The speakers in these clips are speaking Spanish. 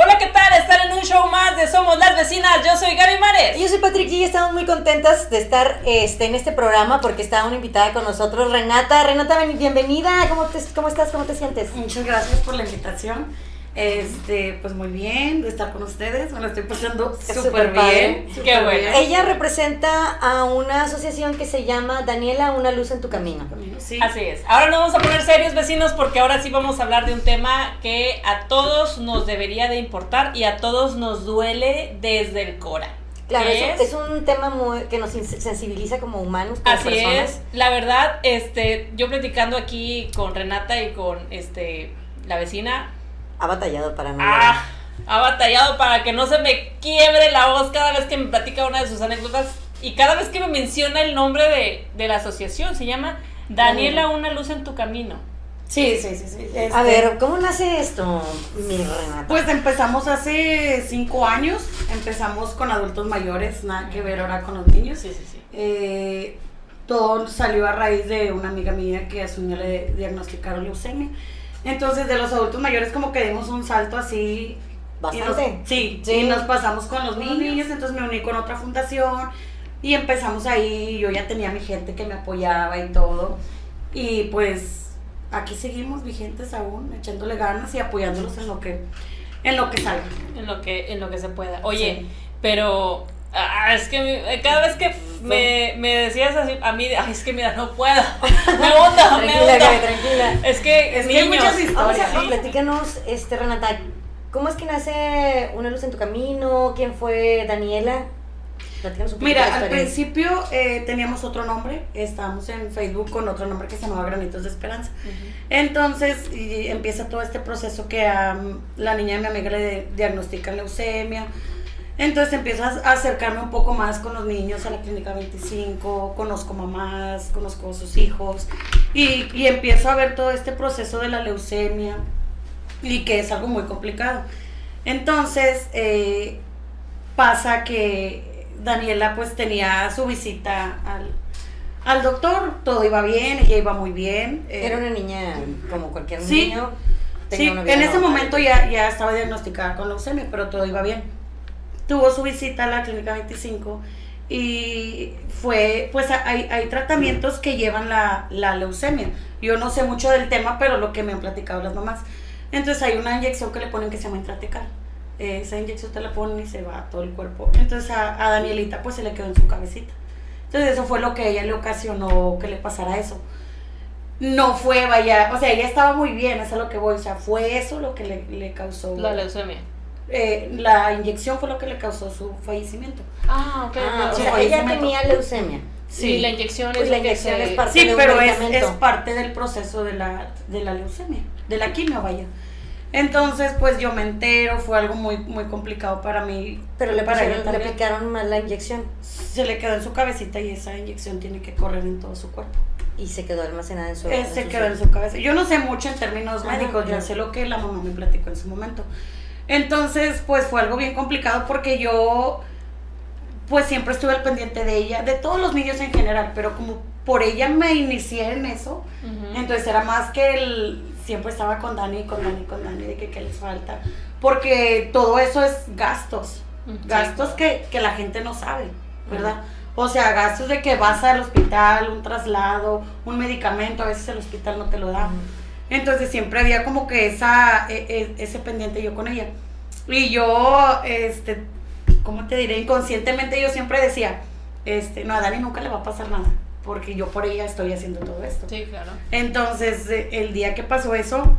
Hola, ¿qué tal? Están en un show más de Somos las Vecinas. Yo soy Gaby Mares. Y yo soy Patrick y estamos muy contentas de estar este, en este programa porque está una invitada con nosotros, Renata. Renata, bienvenida. ¿Cómo, te, ¿Cómo estás? ¿Cómo te sientes? Muchas gracias por la invitación. Este, pues muy bien de estar con ustedes, me lo estoy pasando súper bien. Qué bueno. Ella representa a una asociación que se llama Daniela, una luz en tu camino. Sí. Así es. Ahora nos vamos a poner serios, vecinos, porque ahora sí vamos a hablar de un tema que a todos nos debería de importar y a todos nos duele desde el cora. Claro, ¿Qué es, es un tema muy, que nos sensibiliza como humanos, como Así personas. es. La verdad, este, yo platicando aquí con Renata y con este la vecina, Ha batallado para no. Ah, ha batallado para que no se me quiebre la voz cada vez que me platica una de sus anécdotas y cada vez que me menciona el nombre de, de la asociación. Se llama Daniela, una luz en tu camino. Sí, sí, sí, sí. A Este, ver, ¿cómo nace esto, mi Renata? Pues empezamos hace cinco años, empezamos con adultos mayores, nada que ver ahora con los niños. Sí, sí, sí. Eh, todo salió a raíz de una amiga mía que a su niña le diagnosticaron leucemia. Entonces, de los adultos mayores, como que dimos un salto así. y nos- Bastante. sí, Sí. y nos pasamos con los Con los niños, niños. entonces me uní con otra fundación y empezamos ahí. Yo ya tenía mi gente que me apoyaba y todo. Y pues aquí seguimos vigentes aún, echándole ganas y apoyándolos en lo que, en lo que salga. En lo que, en lo que se pueda. Oye, Sí. pero ah, es que mi- cada vez que me, me decías así, a mí, ay, es que mira, no puedo. Me gusta, me Tranquila, gusta. Tranquila. Es que, Es que hay muchas historias. Vamos a, Sí. platícanos, este, Renata, ¿cómo es que nace Una Luz en tu Camino? ¿Quién fue Daniela? Platícanos un poquito Mira, al principio eh, teníamos otro nombre, estábamos en Facebook con otro nombre que se llamaba Granitos de Esperanza. Entonces y empieza todo este proceso que a mm, la niña de mi amiga le diagnostican leucemia. Entonces empiezo a acercarme un poco más con los niños a la clínica 25, conozco mamás, conozco a sus hijos y, y empiezo a ver todo este proceso de la leucemia y que es algo muy complicado. Entonces eh, pasa que Daniela pues tenía su visita al, al doctor, todo iba bien, ella iba muy bien. eh, Era una niña como cualquier Sí. niño. Sí, tenía una vida en ese normal. momento ya, ya estaba diagnosticada con leucemia, pero todo iba bien. Tuvo su visita a la clínica 25 y fue, pues hay, hay tratamientos que llevan la, la leucemia. Yo no sé mucho del tema, pero lo que me han platicado las mamás. Entonces hay una inyección que le ponen que se llama intratecal. Esa inyección te la ponen y se va a todo el cuerpo. Entonces a, a Danielita pues se le quedó en su cabecita. Entonces eso fue lo que ella le ocasionó que le pasara eso no fue, vaya, o sea, ella estaba muy bien, eso es lo que voy, o sea, fue eso lo que le, le causó, La leucemia. Eh, la inyección fue lo que le causó su fallecimiento. Ah, ok. Ah, o sea, ella tenía leucemia. Sí, la inyección Pues es la lo que inyección se- es parte Sí, de un pero es, es parte del proceso de la, de la leucemia, de la quimio, vaya. Entonces, pues yo me entero, fue algo muy, muy complicado para mí. Pero le, para ella pusieron, le aplicaron mal la inyección Se le quedó en su cabecita y esa inyección tiene que correr en todo su cuerpo. y se quedó almacenada en su Eh, en se su quedó en su cabeza. Yo no sé mucho en términos Ajá, médicos, claro. yo sé lo que la mamá me platicó en su momento. Entonces, pues fue algo bien complicado porque yo, pues siempre estuve al pendiente de ella, de todos los niños en general, pero como por ella me inicié en eso, entonces era más que el, siempre estaba con Dani, con Dani, con Dani, de que qué les falta, porque todo eso es gastos, gastos que, que la gente no sabe, ¿verdad? O sea, gastos de que vas al hospital, un traslado, un medicamento, a veces el hospital no te lo da. Entonces siempre había como que esa, e- e- ese pendiente yo con ella. Y yo, este, ¿cómo te diré? Inconscientemente yo siempre decía, este, no, a Dani nunca le va a pasar nada, porque yo por ella estoy haciendo todo esto. Sí, claro. Entonces, eh, el día que pasó eso,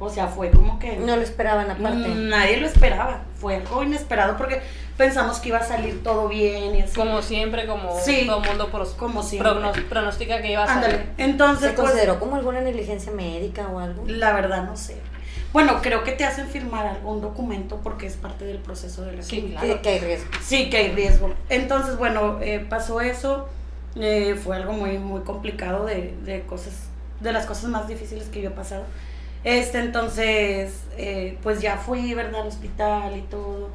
o sea, fue como que... No lo esperaban aparte. Nadie lo esperaba, fue algo inesperado porque pensamos que iba a salir todo bien y así. Como siempre, como Sí, todo mundo pros- como siempre. prognos- pronostica que iba a Ándale, salir. entonces ¿Se pues, consideró como alguna negligencia médica o algo? la verdad no sé. Bueno, creo que te hacen firmar algún documento porque es parte del proceso de la Sí, claro. Que, que hay riesgo. Sí, que hay riesgo. Entonces, bueno, eh, pasó eso. eh, fue algo muy, muy complicado de, de cosas, de las cosas más difíciles que yo he pasado. Este, entonces, eh, pues ya fui, ¿verdad? Al hospital y todo,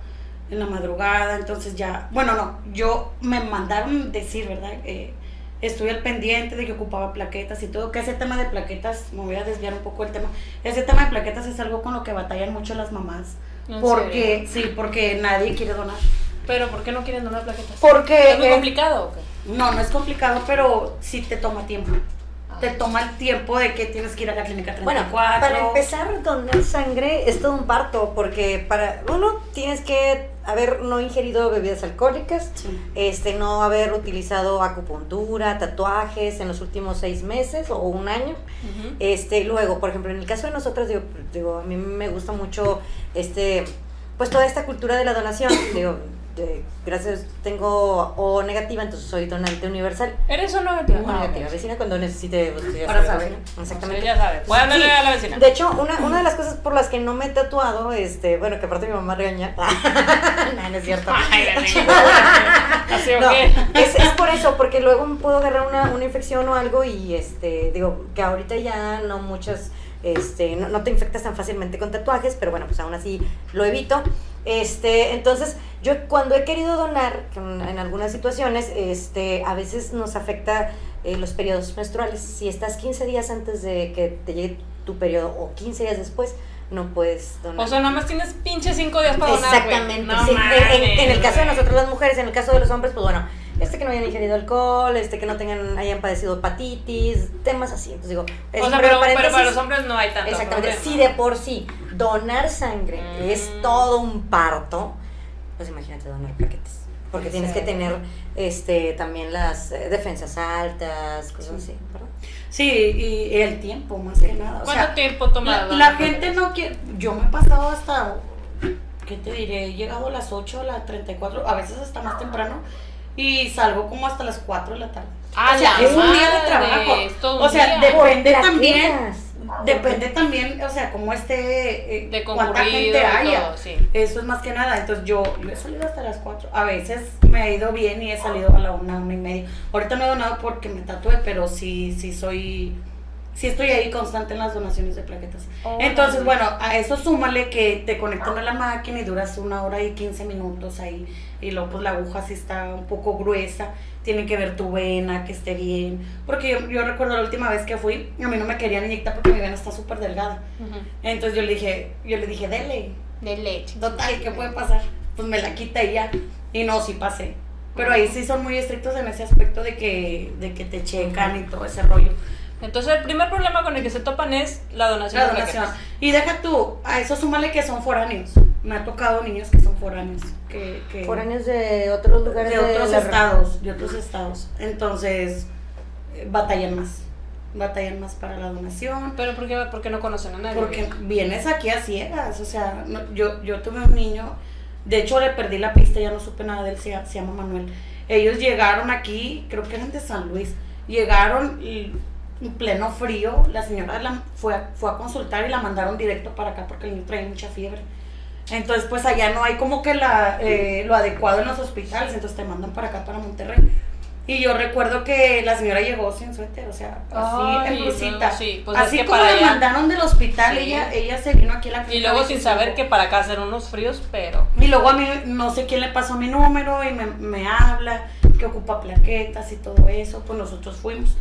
en la madrugada. Entonces ya, bueno, no, yo me mandaron decir, ¿verdad? Eh, estuve al pendiente de que ocupaba plaquetas y todo, que ese tema de plaquetas, me voy a desviar un poco el tema, ese tema de plaquetas es algo con lo que batallan mucho las mamás, ¿En Porque, sí, porque nadie quiere donar. Pero ¿por qué no quieren donar plaquetas? Porque ¿Es muy eh, complicado o qué? no, no es complicado, pero sí te toma tiempo. Te toma el tiempo de que tienes que ir a la clínica 34. Bueno, para empezar, donar sangre es todo un parto, porque para uno tienes que haber no ingerido bebidas alcohólicas, Sí. este, no haber utilizado acupuntura, tatuajes en los últimos seis meses o un año. Este, luego, por ejemplo, en el caso de nosotros, digo, digo, a mí me gusta mucho este, pues toda esta cultura de la donación. digo, de- gracias, tengo O negativa, entonces soy donante universal. ¿Eres o no negativa? O Ah, negativa, vecina cuando necesite pues, Para sabe, saber. Exactamente. ya sabes. Voy a hablarle Sí. a la vecina. De hecho, una, una de las cosas por las que no me he tatuado, este, bueno, que aparte mi mamá regaña. no, no es cierto. Ay. Así o No, qué. es, es por eso, porque luego me puedo agarrar una, una infección o algo y este, digo, que ahorita ya no muchas, este, no, no te infectas tan fácilmente con tatuajes, pero bueno, pues aún así lo evito. Este, entonces, yo cuando he querido donar, en, algunas situaciones, este, a veces nos afecta eh, los periodos menstruales. Si estás 15 días antes de que te llegue tu periodo o 15 días después, no puedes donar. O sea, nada más tienes pinche cinco días para donar. Exactamente. No sí. En- en, en el mames, caso de nosotros las mujeres, en el caso de los hombres, pues bueno, este que no hayan ingerido alcohol, este que no tengan, hayan padecido hepatitis, temas así. Entonces digo, es O un sea, pero, para los hombres no hay tanto Exactamente. Si de por sí donar sangre Mm. es todo un parto, pues imagínate donar plaquetas. Porque Sí. tienes que tener este también las eh, defensas altas, cosas así, ¿verdad? Sí, y el tiempo, más que nada. O ¿Cuánto sea, tiempo toma la, la gente no quiere. Yo me he pasado hasta. ¿Qué te diré? He llegado a las 8, a las 34, a veces hasta más temprano. Y salgo como hasta las 4 de la tarde. ¡A o sea, la es un día de trabajo. Es todo un O sea, día. depende también. Depende también, o sea, cómo esté. eh, de cuánta gente haya. todo, sí. Eso es más que nada. Entonces yo, yo he salido hasta las 4. A veces me ha ido bien y he salido a la una, una y media. Ahorita no he donado porque me tatué, pero sí, sí soy. Sí estoy ahí constante en las donaciones de plaquetas. Órale. Entonces, bueno, a eso súmale que te conectan a la máquina y duras una hora y 15 minutos ahí. Y luego pues la aguja sí está un poco gruesa. Tiene que ver tu vena, que esté bien. Porque yo, yo recuerdo la última vez que fui, a mí no me querían inyectar porque mi vena está súper delgada. Ujú. Entonces yo le dije, yo le dije, dele. De leche. Total, ¿qué puede pasar? Pues me la quita y ya. Y no, sí pasé. Pero ahí sí son muy estrictos en ese aspecto de que, de que te checan y todo ese rollo. Entonces, el primer problema con el que se topan es la donación La de donación. Y deja tú, a eso súmale que son foráneos. Me ha tocado niños que son foráneos. Que, que Foráneos de otros lugares de otros la- estados, de otros estados. Entonces, eh, batallan más. Batallan más para la donación. Pero ¿por qué, por qué no conocen a nadie? Porque vienes aquí a ciegas, o sea, no- yo, yo tuve un niño, de hecho le perdí la pista, ya no supe nada de él, se, se llama Manuel. Ellos llegaron aquí, creo que eran de San Luis, llegaron y en pleno frío, la señora la fue, a, fue a consultar y la mandaron directo para acá porque el niño traía mucha fiebre. Entonces, pues allá no hay como que la, eh, lo adecuado en los hospitales, entonces te mandan para acá, para Monterrey. Y yo recuerdo que la señora llegó sin suéter, o sea, así Ay, en blusita. no, sí, pues así es que como la allá- mandaron del hospital, Sí. ella, ella se vino aquí a la Y clínica luego sin 25. saber que para acá hacer unos fríos, pero... Y luego a mí no sé quién le pasó mi número y me, me habla que ocupa plaquetas y todo eso. Pues nosotros fuimos.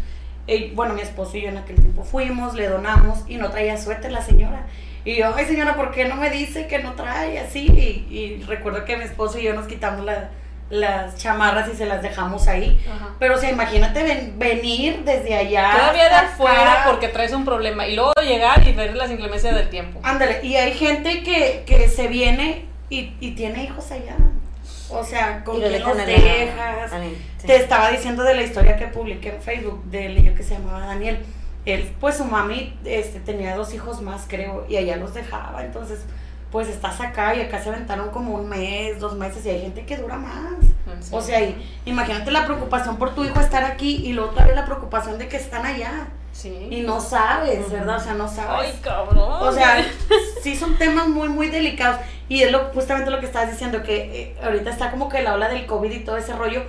Bueno, mi esposo y yo en aquel tiempo fuimos, le donamos y no traía suéter la señora. Y yo, ay señora, ¿por qué no me dice que no trae así? Y, y recuerdo que mi esposo y yo nos quitamos la- las chamarras y se las dejamos ahí. Ajá. Pero o sea, imagínate ven- venir desde allá. Todavía de afuera porque traes un problema y luego llegar y ver las inclemencias del tiempo. Ándale, y hay gente que, que se viene y, y tiene hijos allá. O sea, ¿con quién los dejas? a la- sí. Te estaba diciendo de la historia que publiqué en Facebook del niño que se llamaba Daniel. Él, pues su mami este, tenía dos hijos más, creo, y allá los dejaba. Entonces, pues estás acá y acá se aventaron como un mes, dos meses, y hay gente que dura más. En O sea, y, imagínate la preocupación por tu hijo estar aquí y luego todavía la preocupación de que están allá. Sí. Y no sabes. ¿verdad? O sea, no sabes. Ay, cabrón. O sea, sí son temas muy, muy delicados. Y es lo, justamente lo que estabas diciendo, que eh, ahorita está como que la ola del COVID y todo ese rollo,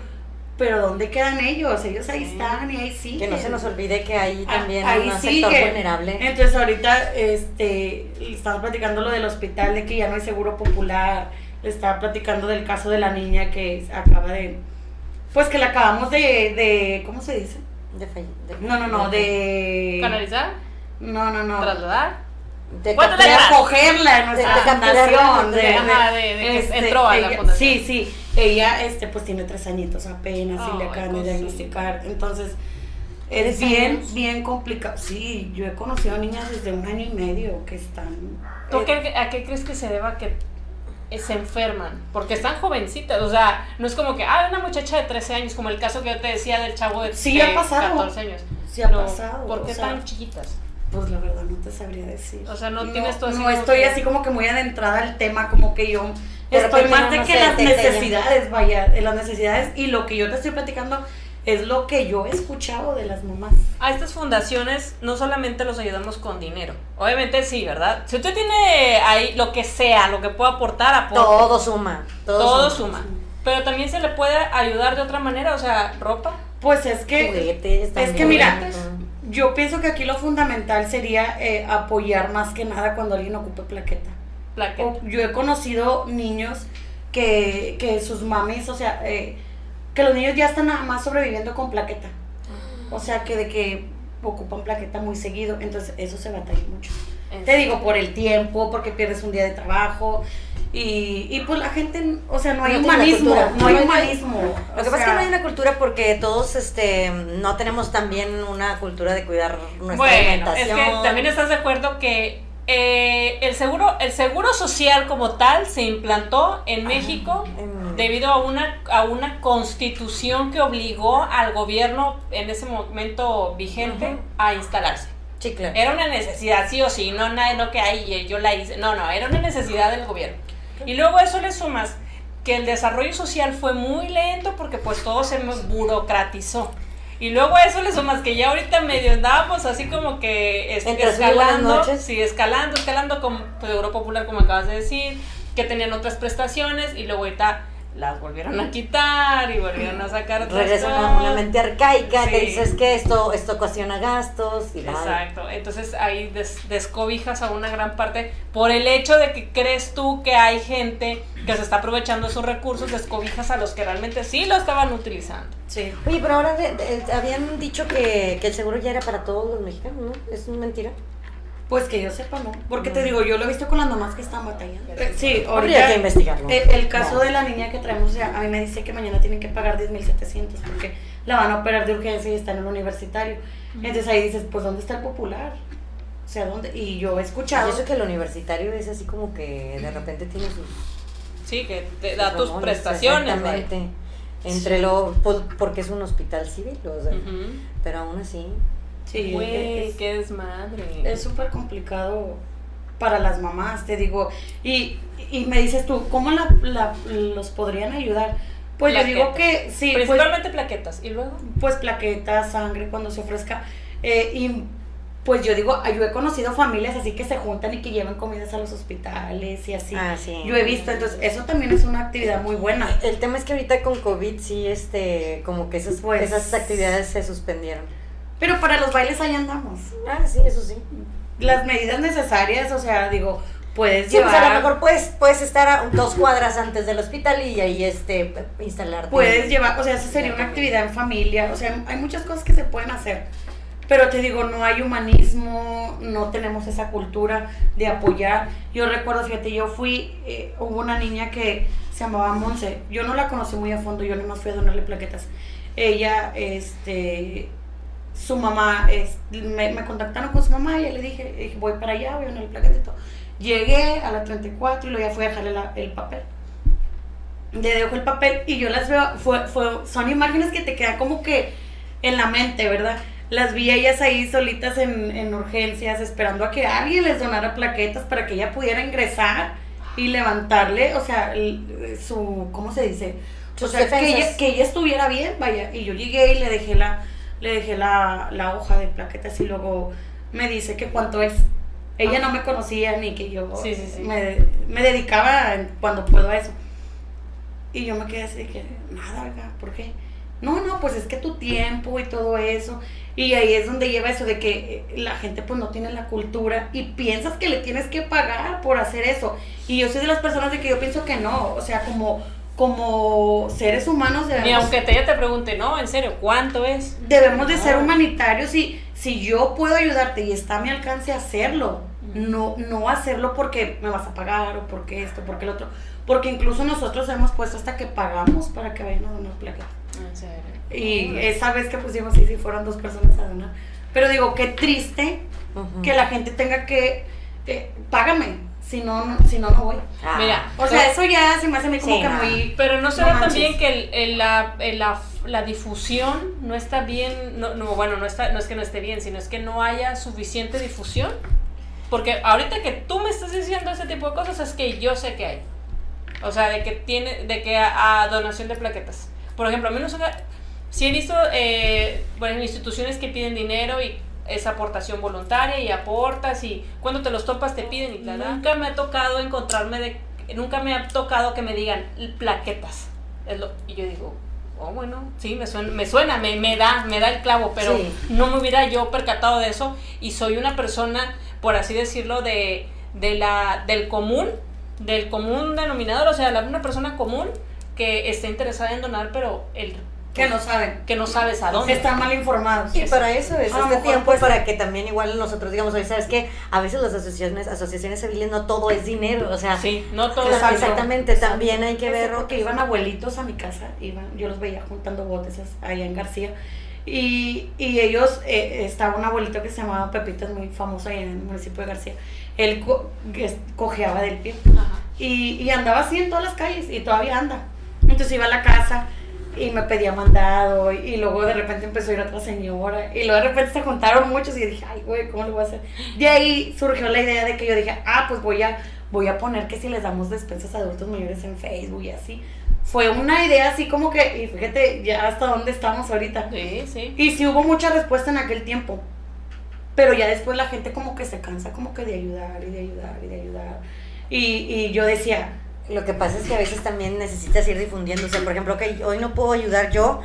pero ¿dónde quedan ellos? Ellos ahí Sí. están y ahí siguen. Que no se nos olvide que hay Ah, también ahí un sigue. sector vulnerable. Entonces ahorita este, estamos platicando lo del hospital, de que ya no hay seguro popular. Le estaba platicando del caso de la niña que acaba de... Pues que la acabamos de... de ¿Cómo se dice? De falle- de- No, no, no, de... Canalizar, No, no, no. trasladar. De acogerla en nuestra De- fundación. de- De, este, ajá, de- de que entró a la fundación. Sí, sí. Ella, este, pues tiene tres añitos apenas y le acaban de cosita. diagnosticar. Entonces, ¿Tres es bien, años? bien complicado. Sí, yo he conocido niñas desde un año y medio que están. ¿Tú eh, qué- a qué crees que se deba que se enferman? Porque están jovencitas, o sea, no es como que, ah, una muchacha de 13 años, como el caso que yo te decía del chavo de, Sí, ha pasado. 14 años. Sí ha Pero, pasado, ¿Por qué sea, chiquitas? Pues la verdad no te sabría decir. O sea, no tienes así No estoy que- así como que muy adentrada al tema, como que yo estoy más no, de no que las necesidades, vaya, las necesidades y lo que yo te estoy platicando es lo que yo he escuchado de las mamás. A estas fundaciones no solamente los ayudamos con dinero. Obviamente sí, ¿verdad? Si usted tiene ahí lo que sea, lo que pueda aportar, aporte. Todo suma. Todo, Todo suma. Pero también se le puede ayudar de otra manera, o sea, ropa. Pues es que Juguetes, es que mira, yo pienso que aquí lo fundamental sería eh, apoyar más que nada cuando alguien ocupe plaqueta. plaqueta. O- yo he conocido niños que, que sus mamis, o sea, eh, que los niños ya están nada más sobreviviendo con plaqueta. O sea, que de que ocupan plaqueta muy seguido, entonces eso se batalla mucho. Te digo, por el tiempo, porque pierdes un día de trabajo. Y, y pues la gente, o sea, no hay No humanismo, no hay humanismo. Lo que pasa es que no hay una cultura porque todos este no tenemos también una cultura de cuidar nuestra Bueno, es alimentación. que también estás de acuerdo que eh, el seguro, el seguro social como tal se implantó en México En- debido a una, a una constitución que obligó al gobierno en ese momento vigente a instalarse. Sí, claro. Era una necesidad, sí o sí, no nada no que hay, eh, yo la hice. No, no, era una necesidad del gobierno. Y luego a eso le sumas que el desarrollo social fue muy lento porque pues todo se burocratizó. Y luego a eso le sumas que ya ahorita medio andábamos así como que es- escalando, noches. sí, escalando, escalando con pues, Seguro Popular como acabas de decir, que tenían otras prestaciones y luego ahorita las volvieron a quitar y volvieron a sacar otras Regresa una, una mente arcaica que Sí. dices que esto esto ocasiona gastos y. Exacto, entonces ahí des- descobijas a una gran parte por el hecho de que crees tú que hay gente que se está aprovechando de sus recursos, descobijas a los que realmente sí lo estaban utilizando. Sí. Oye, pero ahora de- de- habían dicho que, que el seguro ya era para todos los mexicanos, ¿no? ¿Es mentira? Pues que yo sepa, ¿no? Porque te No. digo, yo lo he visto con las mamás que están batallando. Eh, Sí, Habría ahorita. que investigarlo. El, el caso No. de la niña que traemos, o sea, a mí me dice que mañana tienen que pagar 10.700 porque la van a operar de urgencia y está en el universitario. Entonces ahí dices, pues ¿dónde está el popular? O sea, ¿dónde? Y yo he escuchado. Y eso que el universitario es así como que de repente tiene sus Sí, que te da tus ramones, prestaciones. Exactamente. Entre lo por- porque es un hospital civil, o sea, Ujú. pero aún así. Sí, Güey, es- qué desmadre. es súper complicado para las mamás, te digo. Y, y me dices tú, ¿cómo la, la- los podrían ayudar? Pues yo digo que sí, pues, Principalmente plaquetas. Y luego. pues plaquetas, sangre cuando se ofrezca. Eh, y pues yo digo, yo he conocido familias así que se juntan y que llevan comidas a los hospitales y así. Ah, sí. Yo he visto, entonces eso también es una actividad muy buena. El tema es que ahorita con COVID sí, este, como que esas, Pues- esas actividades se suspendieron. Pero para los bailes ahí andamos. Ah, sí, eso sí. Las medidas necesarias, o sea, digo, puedes Sí, pues llevar... a lo mejor puedes, puedes estar a dos cuadras antes del hospital y ahí este, instalarte. Puedes llevar, o sea, eso sería una actividad en familia, o sea, hay muchas cosas que se pueden hacer. Pero te digo, no hay humanismo, no tenemos esa cultura de apoyar. Yo recuerdo, fíjate, yo fui, eh, hubo una niña que se llamaba Monse, yo no la conocí muy a fondo, yo nomás fui a donarle plaquetas. Ella, este, su mamá, es- me, me contactaron con su mamá y yo le dije, dije, voy para allá, voy a donarle plaquetas y todo. Llegué a la 34 y luego ya fui a dejarle la- el papel le dejo el papel y yo las veo, fue, fue, son imágenes que te quedan como que en la mente, ¿verdad? Las vi ellas ahí solitas en, en urgencias, esperando a que alguien les donara plaquetas para que ella pudiera ingresar y levantarle, o sea, el- su, ¿cómo se dice? O sea, que ella, que ella estuviera bien, vaya. Y yo llegué y le dejé la, le dejé la, la hoja de plaquetas y luego me dice que cuánto es. Ella no me conocía ni que yo Sí, sí, sí. Me, me dedicaba cuando puedo a eso. Y yo me quedé así de que, nada, oiga, ¿por qué? No, no, pues es que tu tiempo y todo eso. Y ahí es donde lleva eso de que eh, la gente pues no tiene la cultura y piensas que le tienes que pagar por hacer eso. Y yo soy de las personas de que yo pienso que no, o sea, como, como seres humanos debemos, Ni aunque te, ella te pregunte, no, en serio, ¿cuánto es? debemos de ser No. humanitarios y si yo puedo ayudarte y está a mi alcance hacerlo, No, no hacerlo porque me vas a pagar o porque esto, porque el otro. Porque incluso nosotros hemos puesto hasta que pagamos para que vayan a donar plaquetas. En serio. Y esa vez que pusimos, sí, sí, fueron dos personas a donar. Pero digo, qué triste Ujú. que la gente tenga que, eh, págame, si no, no- si no, no voy. Ah. Mira, O sea, eso ya se me hace como Sí, que no. muy... Pero no será manches. también que el- el- la, el- la, la difusión no está bien, no, no, bueno, no, está, no es que no esté bien, sino es que no haya suficiente difusión. Porque ahorita que tú me estás diciendo ese tipo de cosas es que yo sé que hay. O sea, de que tiene, de que a, a donación de plaquetas. Por ejemplo, a mí no se me- sí he visto eh, bueno, instituciones que piden dinero y es aportación voluntaria y aportas y cuando te los topas te piden y nunca me ha tocado encontrarme de nunca me ha tocado que me digan plaquetas. Es lo- y yo digo oh bueno sí me suena me suena me, me da me da el clavo pero Sí. no me hubiera yo percatado de eso. Y soy una persona por así decirlo de, de la del común del común denominador o sea la- una persona común que está interesada en donar pero el Que no saben. que no sabes a dónde Están mal informados. Y para eso es A lo este tiempo pues, para que también igual nosotros digamos, oye, sabes que a veces las asociaciones, asociaciones civiles no todo es dinero, o sea, sí no todo es exactamente, también hay que ver cierto que iban abuelitos a mi casa, iban, yo los veía juntando botes allá en García. Y, y ellos, eh, estaba un abuelito que se llamaba Pepito, es muy famoso ahí en el municipio de García. Él co- cojeaba del pie. Ajá. Y, y andaba así en todas las calles y todavía anda. Entonces iba a la casa y me pedía mandado y, y luego de repente empezó a ir otra señora y luego de repente se juntaron muchos y yo dije, ay güey, ¿cómo lo voy a hacer? De ahí surgió la idea de que yo dije, ah, pues voy a, voy a poner que si les damos despensas a adultos mayores en Facebook y así. Fue una idea así como que, y fíjate ya hasta dónde estamos ahorita. sí sí Y sí hubo mucha respuesta en aquel tiempo. Pero ya después la gente como que se cansa como que de ayudar y de ayudar y de ayudar. Y, y yo decía, Lo que pasa es que a veces también necesitas ir difundiendo. O sea, por ejemplo, que hoy no puedo ayudar yo,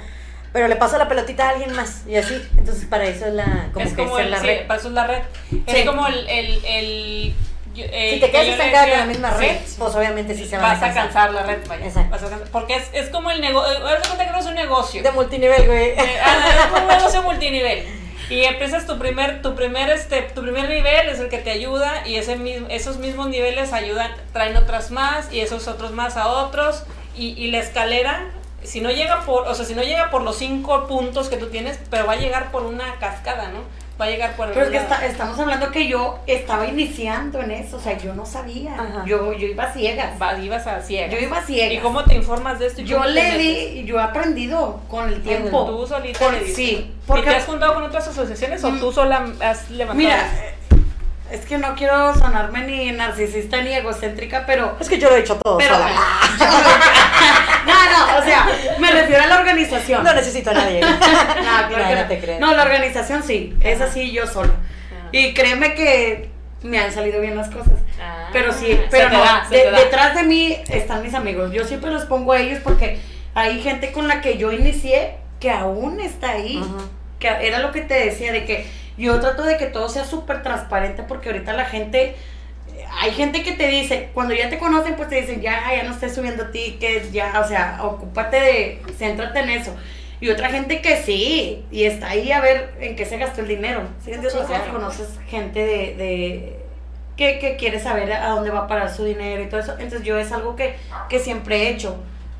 pero le paso la pelotita a alguien más. Y así. Entonces, para eso es la. Como es que como el, la sí, red. para eso es la red. Sí. Es como el, el, el Si te que quedas estancada con la misma sí, red, pues obviamente sí se van vas a a cansar. cansar la red, vaya. Exacto. Vas a cansar. porque es, es como el negocio, haz de cuenta que no es un negocio. De multinivel, güey. Eh, ah, es como un negocio multinivel. Y empiezas tu primer, tu primer, este, tu primer nivel es el que te ayuda y ese mismo, esos mismos niveles ayudan, traen otras más y esos otros más a otros y, y la escalera, si no llega por, o sea, si no llega por los cinco puntos que tú tienes, pero va a llegar por una cascada, ¿no? Va a llegar por pero es que está- estamos hablando que yo estaba iniciando en eso, o sea, yo no sabía. Ajá. Yo, yo iba a ciegas. Va- ibas a ciegas. Yo iba a ciegas. ¿Y cómo te informas de esto? Yo le di, yo he aprendido con el tiempo. Tú solita Por- le diste. sí, ¿Y porque- te has juntado con otras asociaciones o Mm. tú sola has levantado? Mira, es que no quiero sonarme ni narcisista ni egocéntrica, pero Es que yo lo he hecho todo Pero, sola. no, no, o sea, me refiero a la organización. No necesito a nadie. No, claro No, que no no. te creas. No, la organización sí, es así yo sola. Ah. Y créeme que me han salido bien las cosas. Ah, Pero sí, pero no, da, de- detrás de mí están mis amigos. Yo siempre los pongo a ellos porque hay gente con la que yo inicié que aún está ahí. Que era lo que te decía, de que yo trato de que todo sea súper transparente porque ahorita la gente, hay gente que te dice, cuando ya te conocen, pues te dicen, ya, ya no estés subiendo tickets, ya, o sea, ocúpate de, céntrate en eso. Y otra gente que sí, y está ahí a ver en qué se gastó el dinero. ¿Sí? entiendes? Sí, O sea, conoces gente de, de que, que quiere saber a dónde va a parar su dinero y todo eso. Entonces yo es algo que, que siempre he hecho.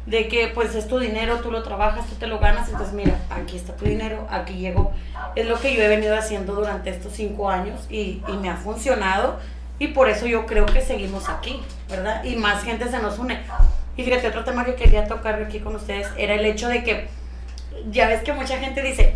De que pues es tu dinero, tú lo trabajas, tú te lo ganas. Entonces mira, aquí está tu dinero, aquí llegó. Es lo que yo he venido haciendo durante estos cinco años y, y me ha funcionado. Y por eso yo creo que seguimos aquí, ¿verdad? Y más gente se nos une. Y fíjate, otro tema que quería tocar aquí con ustedes era el hecho de que ya ves que mucha gente dice,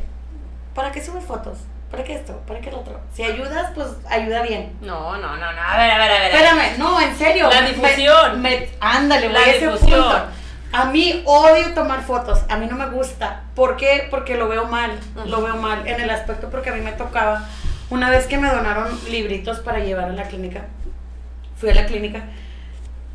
¿para qué subes fotos? ¿Para qué esto? ¿Para qué lo otro? Si ayudas, pues ayuda bien. No, no, no, no. A ver, a ver, a ver. Espérame, no, en serio. La me- difusión. me- ándale, La voy a ese difusión. punto. A mí odio tomar fotos, a mí no me gusta. ¿Por qué? Porque lo veo mal, lo veo mal en el aspecto porque a mí me tocaba, una vez que me donaron libritos para llevar a la clínica, fui a la clínica,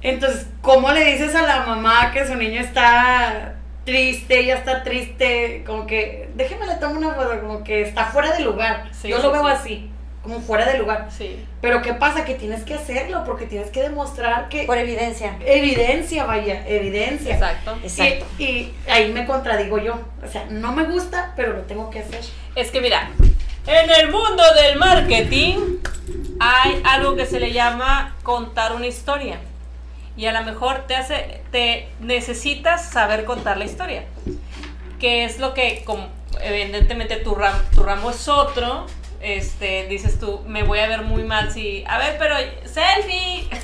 entonces, ¿cómo le dices a la mamá que su niño está triste, ya está triste, como que, déjeme le tomo una foto, como que está fuera de lugar? Sí, Yo sí, lo veo sí. así, como fuera de lugar. Sí. Pero ¿qué pasa? Que tienes que hacerlo porque tienes que demostrar que... Por evidencia. Evidencia, vaya, evidencia. Exacto. Exacto. Y, y ahí me contradigo yo. O sea, no me gusta, pero lo tengo que hacer. Es que mira, en el mundo del marketing hay algo que se le llama contar una historia. Y a lo mejor te hace, te necesitas saber contar la historia. Que es lo que, como, evidentemente tu, ram, tu ramo es otro, este, dices tú, me voy a ver muy mal si, a ver, pero selfie.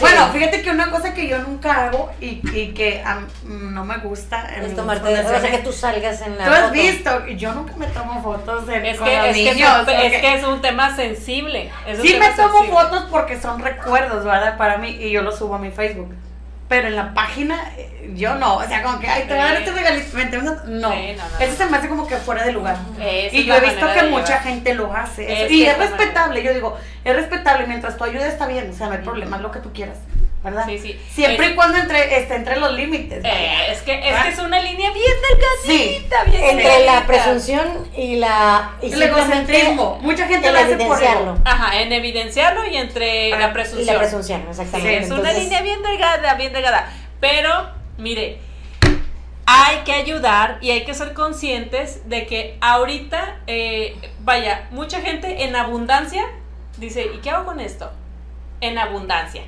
Bueno, fíjate que una cosa que yo nunca hago y, y que a- no me gusta en Es tomarte, o sea, fundaciones, que tú salgas en la Tú has foto. visto, yo nunca me tomo fotos de Es con que, los es, que es niños. un- porque- es que es un tema sensible. es un Sí tema me tomo sensible. fotos porque son recuerdos, ¿verdad? Para mí y yo los subo a mi Facebook. Pero en la página eh, yo no, o sea, como que, ay, te voy a dar este regalito, vente, vamos a-". no. Sí, no, no, Eso se me hace como que fuera de lugar. Esa Y yo he visto que mucha llevar. gente lo hace. Es y es respetable, yo digo, es respetable, mientras tú ayudes está bien, o sea, no hay problema, es lo que tú quieras, ¿verdad? Sí, sí. Siempre Es- y cuando entre, esté entre los límites. Eh, es que es ¿verdad? que es una línea bien delgadita, bien Entre delgadita. la presunción y la. Y El egocentrismo, mucha gente lo hace por ego. Ajá, en evidenciarlo y entre Ah, la Y presunción. la presunción, Sí, exactamente. es una línea bien delgada, bien delgada. Pero, mire, hay que ayudar y hay que ser conscientes de que ahorita, eh, vaya, mucha gente en abundancia dice, ¿y qué hago con esto? En abundancia.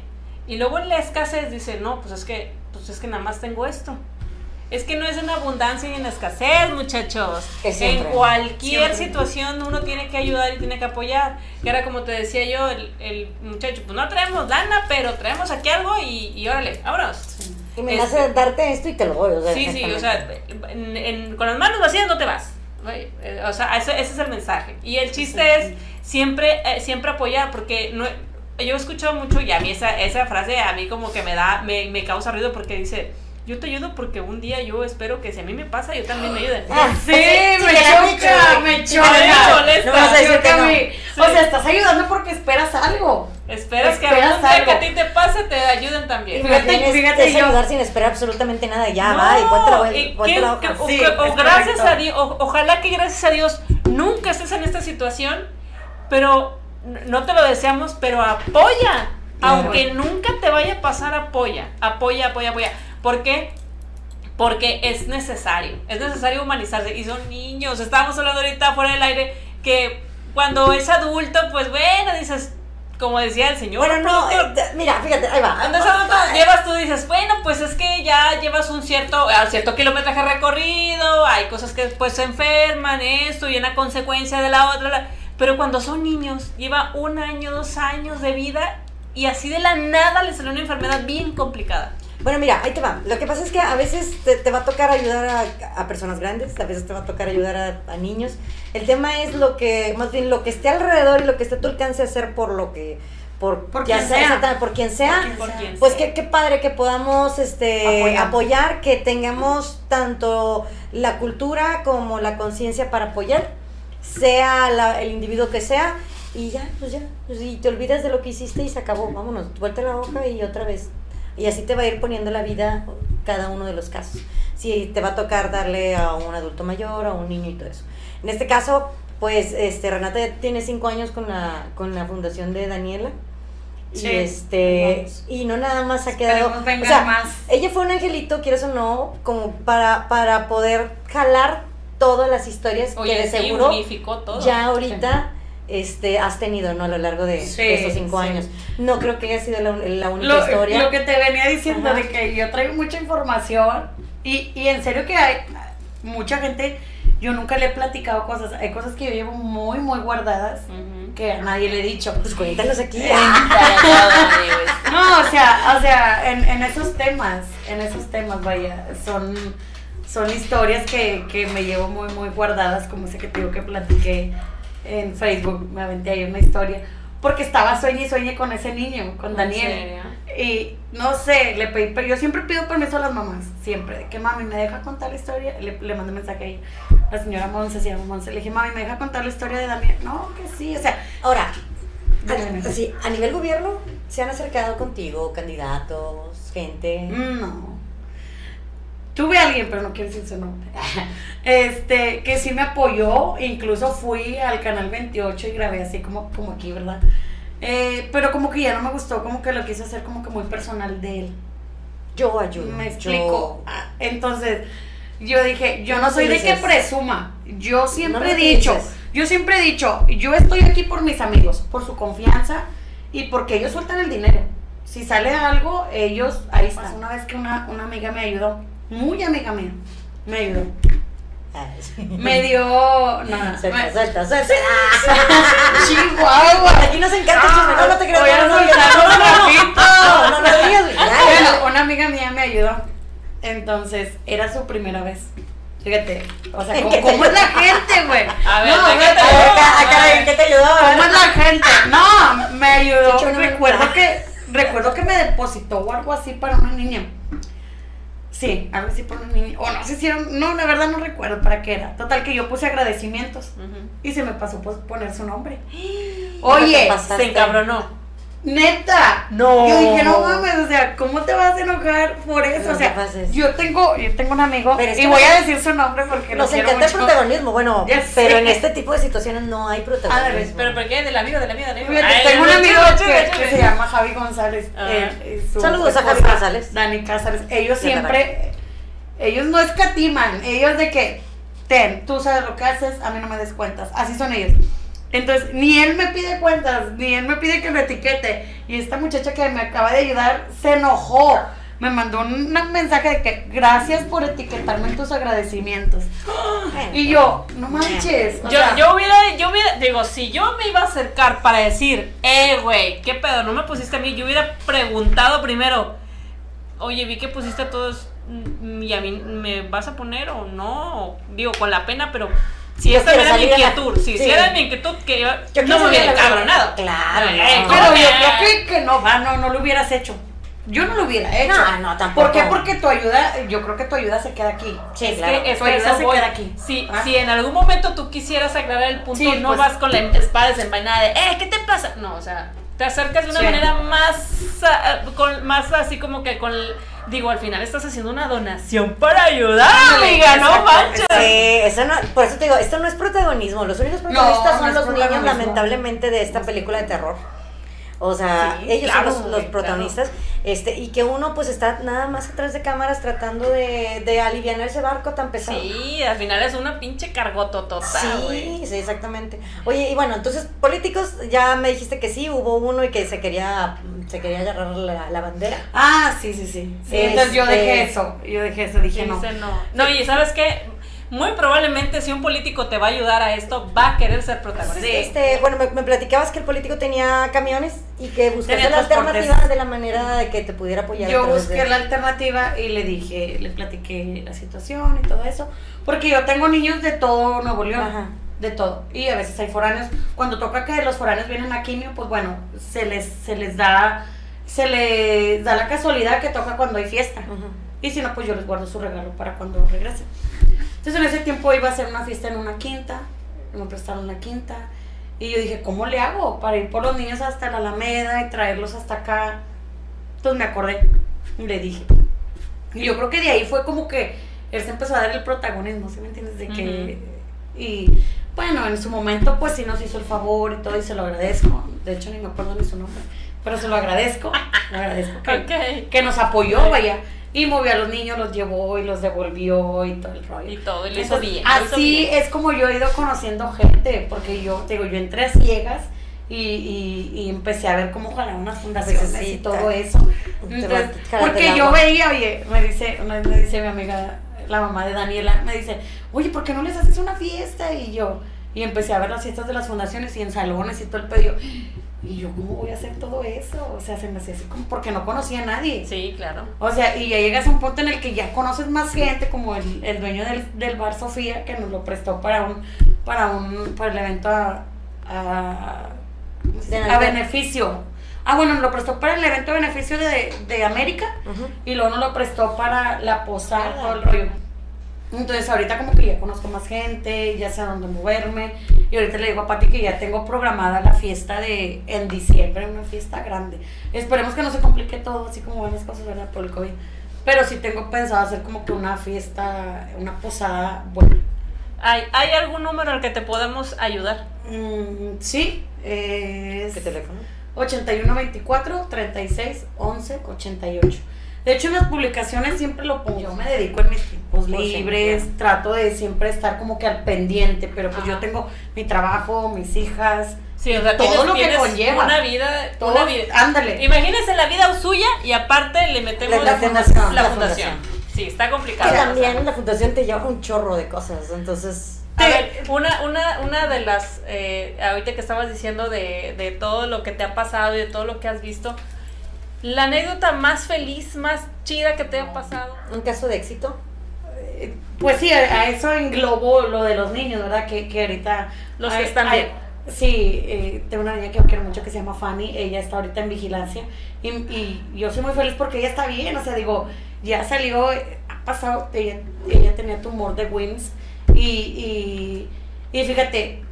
Y luego en la escasez dice, no, pues es que, pues es que nada más tengo esto. Es que no es en abundancia y en escasez, muchachos. En cualquier Siempre. situación uno tiene que ayudar y tiene que apoyar. Que era como te decía yo, el, el muchacho, pues no traemos lana, pero traemos aquí algo y, y órale, vámonos. Y me Este- nace darte esto y te lo doy. O sea, Sí, sí, o sea, en- en- con las manos vacías no te vas. Eh, O sea, ese, ese es el mensaje. Y el chiste es siempre, eh, siempre apoyar, porque no, yo he escuchado mucho y a mí esa, esa frase a mí como que me da, me, me causa ruido porque dice, yo te ayudo porque un día yo espero que si a mí me pasa, yo también me ayuden. Ah, Sí, sí, me choca, me choca. dicho. No me vas a decir que no. O sea, estás ayudando porque esperas algo. Esperas que Esperas algún día que a ti te pase, te ayuden también. Fíjate- fíjate es yo- ayudar sin esperar absolutamente nada. Ya No, va y la, y la hoja. o, o es gracias correcto. a Dios, o- ojalá que gracias a Dios nunca estés en esta situación, pero no te lo deseamos, pero apoya. Claro. Aunque nunca te vaya a pasar, apoya, apoya, apoya, apoya. ¿Por qué? Porque es necesario, es necesario humanizarse. Y son niños, estábamos hablando ahorita fuera del aire, que cuando es adulto, pues bueno, dices, como decía el señor. Bueno, no, eh, mira, fíjate, ahí va. cuando es adulto, llevas tú dices, bueno, pues es que ya llevas un cierto, a cierto kilometraje recorrido, hay cosas que después se enferman, esto y una consecuencia de la otra. la- Pero cuando son niños, lleva un año, dos años de vida y así de la nada les sale una enfermedad bien complicada. Bueno, mira, ahí te va. Lo que pasa es que a veces te, te va a tocar ayudar a, a personas grandes, a veces te va a tocar ayudar a, a niños. El tema es lo que, más bien lo que esté alrededor y lo que esté a tu alcance hacer por lo que, por, Por quien sea, por quien sea. Por quien Por quien Pues qué, qué padre que podamos este, Apoyar. apoyar. que tengamos tanto la cultura como la conciencia para apoyar, sea la- el individuo que sea, y ya, pues ya, pues, y te olvidas de lo que hiciste y se acabó, vámonos, vuelta la hoja y otra vez. Y así te va a ir poniendo la vida cada uno de los casos. Si te va a tocar darle a un adulto mayor, a un niño y todo eso. En este caso, pues este Renata ya tiene cinco años con la, con la fundación de Daniela. Sí, y este vamos. y no nada más ha quedado o sea, más. ella fue un angelito quieres o no como para para poder jalar todas las historias Oye, que de sí, seguro unificó todo. ya ahorita este has tenido no a lo largo de, Sí, de estos cinco sí. años no creo que haya sido la, la única Lo, historia lo que te venía diciendo Ajá. de que yo traigo mucha información y, y en serio que hay mucha gente, yo nunca le he platicado cosas, hay cosas que yo llevo muy, muy guardadas que a nadie le he dicho. pues cuéntanos aquí No, o sea, o sea, en, en esos temas, en esos temas, vaya, son, son historias que, que me llevo muy, muy guardadas, como ese que te digo que platiqué en Facebook, me aventé ahí una historia, porque estaba sueñe y sueñe con ese niño, con ¿En Daniel. Y no sé, le pedí, pero yo siempre pido permiso a las mamás, siempre, de que mami me deja contar la historia, le, le mandé mensaje ahí, la señora Monse, se llama Monse, le dije, mami, me deja contar la historia de Daniel, no, que sí, o sea, ahora a, sí, a nivel gobierno se han acercado contigo candidatos gente No. Tuve a alguien, pero no quiero decir su nombre. Este, que sí me apoyó. Incluso fui al canal 28 y grabé así como, como aquí, ¿verdad? Eh, pero como que ya no me gustó, como que lo quise hacer como que muy personal de él. yo ayudo Me yo- explico. Ah, Entonces, yo dije, yo No soy de que presuma. Yo siempre No he dicho, utilices. Yo siempre he dicho, yo estoy aquí por mis amigos, por su confianza y porque ellos sueltan el dinero. Si sale algo, ellos, ahí está. Una vez que una, una amiga me ayudó, muy amiga mía, me ayudó. Ay, sí. Me dio. No, Suelta, me- suelta, suelta. Chihuahua. Aquí nos encanta el chisme, no, no te creas. Voy a no, no, no, no, no, ratito. no, no, no, no digas. Bueno, una amiga mía me ayudó. Entonces, era su primera vez. Fíjate, o sea, ¿cómo, ¿Qué te cómo es la gente, güey? A ver, no, ¿de qué te ayudó? acá, acá, ¿en ¿qué te ayudó? ¿Cómo es la gente? No, me ayudó. Recuerdo que recuerdo que me depositó o algo así para una niña. Sí, algo así para una niña. O no sé si era, no, la verdad no recuerdo para qué era. Total que yo puse agradecimientos y se me pasó pues, poner su nombre. Oye? Se encabronó. Neta. No. Yo dije, no mames, o sea, ¿cómo te vas a enojar por eso? No o sea, pases. yo tengo, yo tengo un amigo Pero es y que voy nos- a decir su nombre porque lo Nos encanta el mucho. protagonismo, bueno, Ya pero sé. en este tipo de situaciones no hay Ándale, protagonismo. ¿Pero por qué? ¿Del amigo, del amigo, del amigo? Fíjate, Ay, tengo un amigo chévere, que, chévere, que chévere. se llama Javi González. Ah. eh, su Saludos a Javi González. Dani Cázares. Ellos siempre, ellos no escatiman. Ellos de que, ten, tú sabes lo que haces, a mí no me des cuentas. Así son ellos. Entonces, ni él me pide cuentas, ni él me pide que lo etiquete. Y esta muchacha que me acaba de ayudar se enojó. Me mandó un mensaje de que gracias por etiquetarme en tus agradecimientos. Y yo, no manches. o Yo, sea, yo hubiera, yo hubiera, digo, si yo me iba a acercar para decir, eh, güey, ¿qué pedo? No me pusiste a mí, yo hubiera preguntado primero, oye, vi que pusiste a todos mm, y a mí me vas a poner o no, digo, con la pena, pero si Yo esa era mi la- inquietud, si, sí. si era mi inquietud, que yo, Yo no me hubiera encabronado. Claro, Eh, no. ¿cómo Pero yo que? creo que, que no va, no, no lo hubieras hecho. Yo no lo hubiera hecho. No, no, tampoco. ¿Por qué? Porque tu ayuda, yo creo que tu ayuda se queda aquí. Sí, Es claro. que, Tu ayuda se voy. queda aquí. Si, Ah. si en algún momento tú quisieras aclarar el punto, Sí, no pues- vas con la espada desenvainada de, eh, ¿qué te pasa? No, o sea, te acercas de una Sí. manera más, ah, con, más así como que con, digo, al final estás haciendo una donación para ayudar, amiga, no manches. Sí, eso no, por eso te digo, esto no es protagonismo. Los únicos protagonistas no son los niños, lamentablemente, de esta película de terror. O sea, Sí, ellos claro, son los, protagonistas. Este, y que uno pues está nada más atrás de cámaras tratando de, de aliviar ese barco tan pesado. Sí, al final es una pinche cargototota. Sí, sí, exactamente. Oye, y bueno, entonces, políticos, ya me dijiste que sí, hubo uno y que se quería, se quería agarrar la, la bandera. Ah, sí, sí, sí. Sí, entonces yo Este- dejé eso. Yo dejé eso, dije no. Dice no. No, y ¿sabes qué? Muy probablemente si un político te va a ayudar a esto, va a querer ser protagonista. Sí. Este, bueno, me, me platicabas que el político tenía camiones y que buscaste la alternativa de la manera de que te pudiera apoyar. Yo busqué de- la alternativa y le dije, le platiqué la situación y todo eso. Porque yo tengo niños de todo Nuevo León. Ajá. De todo. Y a veces hay foráneos. Cuando toca que los foráneos vienen a quimio, pues bueno, se les, se les da, se les da la casualidad que toca cuando hay fiesta. Y si no, pues yo les guardo su regalo para cuando regresen. Entonces en ese tiempo iba a hacer una fiesta en una quinta, me prestaron una quinta. Y yo dije, ¿cómo le hago para ir por los niños hasta la Alameda y traerlos hasta acá? Entonces me acordé y le dije. Y yo creo que de ahí fue como que él se empezó a dar el protagonismo, ¿sí me entiendes? De que... Y bueno, en su momento pues sí nos hizo el favor y todo y se lo agradezco. De hecho ni me acuerdo ni su nombre, pero se lo agradezco. Le agradezco que, Ok. que nos apoyó, vaya. Y movió a los niños, los llevó y los devolvió y todo el rollo. Y todo, y lo hizo bien. Así bien. es como yo he ido conociendo gente, porque yo, te digo, yo entré a ciegas y, y, y empecé a ver cómo jalar unas fundaciones y todo eso. Entonces, porque yo veía, oye, me dice, me dice mi amiga, la mamá de Daniela, me dice, oye, ¿por qué no les haces una fiesta? Y yo, y empecé a ver las fiestas de las fundaciones y en salones y todo el pedo. Y yo, ¿cómo voy a hacer todo eso? O sea, se me hacía así como porque no conocía a nadie. Sí, claro. O sea, y ya llegas a un punto en el que ya conoces más gente, como el, el dueño del, del bar Sofía, que nos lo prestó para un, para un, para el evento a, a, a beneficio. Ah, bueno, nos lo prestó para el evento a beneficio de, de América y luego nos lo prestó para la posada, todo el rollo. Entonces ahorita como que ya conozco más gente, ya sé a dónde moverme. Y ahorita le digo a Pati que ya tengo programada la fiesta de en diciembre, una fiesta grande. Esperemos que no se complique todo, así como van las cosas, ¿verdad? Por el COVID. Pero sí tengo pensado hacer como que una fiesta, una posada buena. ¿Hay, ¿Hay algún número al que te podamos ayudar? Mm, sí, es ¿Qué teléfono? 8124 36 11 88. De hecho, en las publicaciones siempre lo pongo. Yo me dedico en mis tiempos Pues libres, trato de siempre estar como que al pendiente, pero pues Ajá. yo tengo mi trabajo, mis hijas, Sí, o sea, todo tienes, lo que conlleva. una vida, todo. una vida. Ándale. Imagínense la vida suya y aparte le metemos La- la fundación, la la fundación. Sí, está complicado. Que o sea. también la fundación te lleva un chorro de cosas, entonces... A ver, una, una, una de las, eh, ahorita que estabas diciendo de, de todo lo que te ha pasado y de todo lo que has visto, la anécdota más feliz, más chida que te ha pasado. Un caso de éxito. Eh, Pues sí, a, a eso englobo lo de los niños, ¿verdad? Que, que ahorita... Los que están bien. Sí, eh, tengo una niña que yo quiero mucho que se llama Fanny, ella está ahorita en vigilancia y, y yo soy muy feliz porque ella está bien, o sea, digo, ya salió, ha pasado, ella, ella tenía tumor de Wins y, y, y fíjate,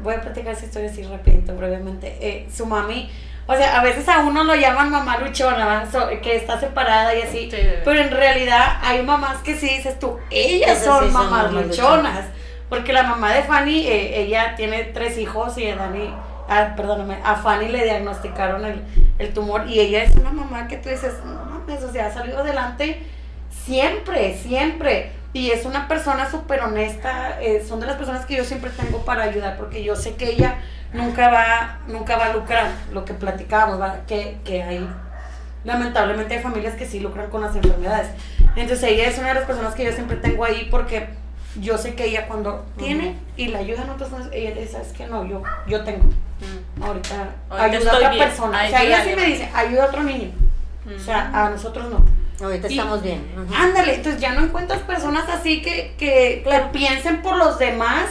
voy a platicar esa historia así rapidito, brevemente, eh, su mami, o sea, a veces a uno lo llaman mamá luchona. So- que está separada y así, Sí, pero en realidad hay mamás que sí dices tú, ellas son sí son mamás mamás luchonas. Porque la mamá de Fanny, eh, ella tiene tres hijos y a Dani, ah, perdóname, a Fanny le diagnosticaron el, el tumor y ella es una mamá que tú dices, no mames, o sea, ha salido adelante siempre, siempre. Y es una persona súper honesta, eh, son de las personas que yo siempre tengo para ayudar porque yo sé que ella nunca va, nunca va a lucrar, lo que platicábamos, ¿va? Que, que hay lamentablemente hay familias que sí lucran con las enfermedades. Entonces ella es una de las personas que yo siempre tengo ahí porque yo sé que ella cuando tiene y la ayudan otras personas, ella le dice, ¿sabes qué? No, yo, yo tengo. Ahorita, Ahorita ayuda a otra bien. persona. Ay, o sea, ella sí me dice, ayuda a otro niño. O sea, a nosotros no. Ahorita Y- estamos bien. Ujú. Ándale, entonces ya no encuentras personas así que, que, que piensen por los demás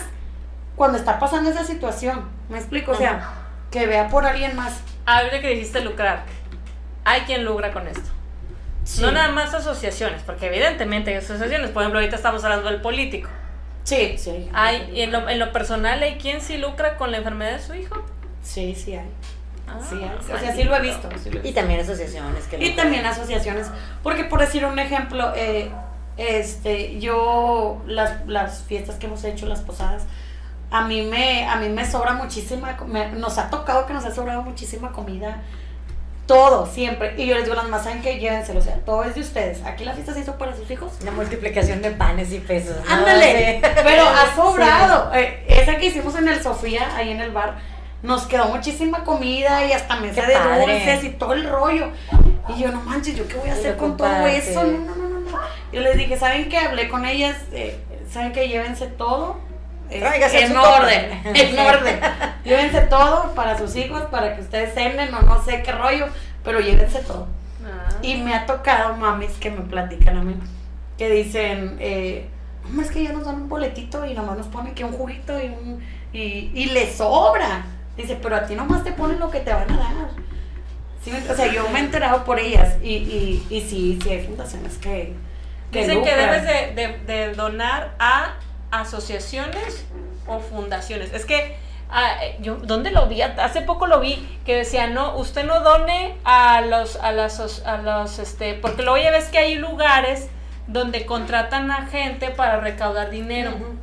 cuando está pasando esa situación. ¿Me explico? O sea, que vea por alguien más. Ahorita que dijiste lucrar, hay quien lucra con esto. Sí. No nada más asociaciones, porque evidentemente hay asociaciones. Por ejemplo, ahorita estamos hablando del político. Sí, sí. Hay, y en lo, en lo personal, ¿hay quien sí lucra con la enfermedad de su hijo? Sí, sí hay. Ah, Sí. O sea, sí lo he visto. Y también asociaciones que Y lo- también asociaciones. Porque por decir un ejemplo, eh, este, yo, las, las fiestas que hemos hecho, las posadas, a mí me, a mí me sobra muchísima, me- nos ha tocado que nos ha sobrado muchísima comida. Todo, siempre. Y yo les digo a las más, ¿saben qué? Llévenselo, o sea, todo es de ustedes. Aquí la fiesta se hizo para sus hijos. La multiplicación de panes y pesos. ¿no? Ándale, Sí. pero ha sobrado. Eh, esa que hicimos en el Sofía, ahí en el bar, nos quedó muchísima comida y hasta mesa Qué de padre. dulces y todo el rollo. Y yo, no manches, ¿yo qué voy a hacer con todo eso? No, no, no, no, no. Yo les dije, ¿saben qué? Hablé con ellas, eh, ¿saben qué? Llévense todo. eh, en orden, en orden. Llévense todo para sus hijos, para que ustedes cenen o no sé qué rollo, pero llévense todo. Ah. Y me ha tocado mamis que me platican a mí, que dicen, eh, es que ya nos dan un boletito y nomás nos ponen que un juguito y, un, y, y le sobra. Dice, pero a ti nomás te ponen lo que te van a dar. Sí, me- o sea, yo me he enterado por ellas y, y, y sí, sí hay fundaciones que... que Dicen que debes de, de- de donar a asociaciones o fundaciones. Es que ah, yo dónde lo vi hace poco lo vi que decía no usted no done a los a las as- a los este porque luego ya ves que hay lugares donde contratan a gente para recaudar dinero Ujú.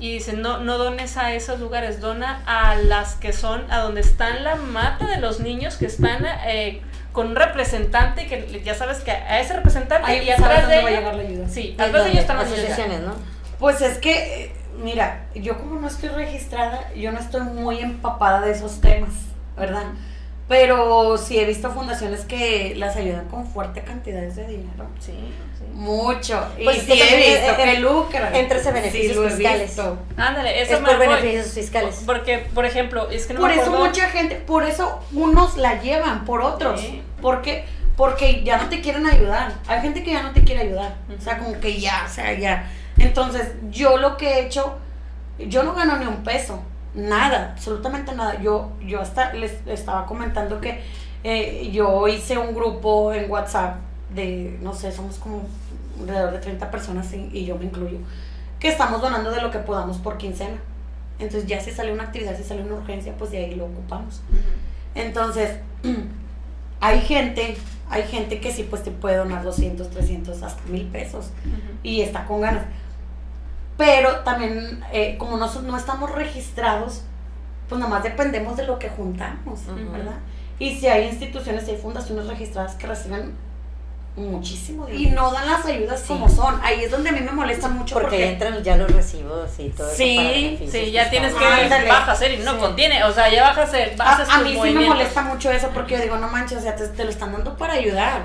Y dicen no no dones a esos lugares dona a las que son a donde están la mata de los niños que están eh, con un representante que ya sabes que a ese representante Ahí y sabes atrás dónde de va a ellos- llegar la ayuda. sí ¿Y atrás de ellos están las asociaciones, ¿no? Pues es que, eh, mira, yo como no estoy registrada, yo no estoy muy empapada de esos temas, ¿verdad? Pero sí he visto fundaciones que las ayudan con fuerte cantidades de dinero. Sí, sí. Mucho. Y Pues sí que he también, visto eh, que eh, lucran. entras a beneficios Sí, lo he fiscales. visto. Ándale, eso Es por voy. beneficios fiscales. Porque, por ejemplo, es que no por me eso mucha gente, por eso unos la llevan por otros. Sí. Porque, porque ya no te quieren ayudar. Hay gente que ya no te quiere ayudar. O sea, como que ya, o sea, ya. Entonces, yo lo que he hecho, yo no gano ni un peso. Nada, absolutamente nada. Yo, yo hasta les estaba comentando que eh, yo hice un grupo en WhatsApp de, no sé, somos como alrededor de 30 personas y, y yo me incluyo, que estamos donando de lo que podamos por quincena. Entonces ya si sale una actividad, si sale una urgencia, pues de ahí lo ocupamos. Entonces, hay gente, hay gente que sí pues te puede donar 200, 300, hasta mil pesos y está con ganas. Pero también, eh, como no, so- no estamos registrados, pues nada más dependemos de lo que juntamos, Ujú. ¿verdad? Y si hay instituciones, si hay fundaciones registradas que reciben muchísimo y no dan las ayudas como son. Ahí es donde a mí me molesta mucho porque, porque, entran ya los recibos y todo Sí, eso Sí, ya tienes que Ándale. baja a ser y no Sí. contiene, o sea, ya baja a ser, a, a tus mí sí me molesta mucho eso porque yo digo, no manches, o sea, te, te lo están dando para ayudar.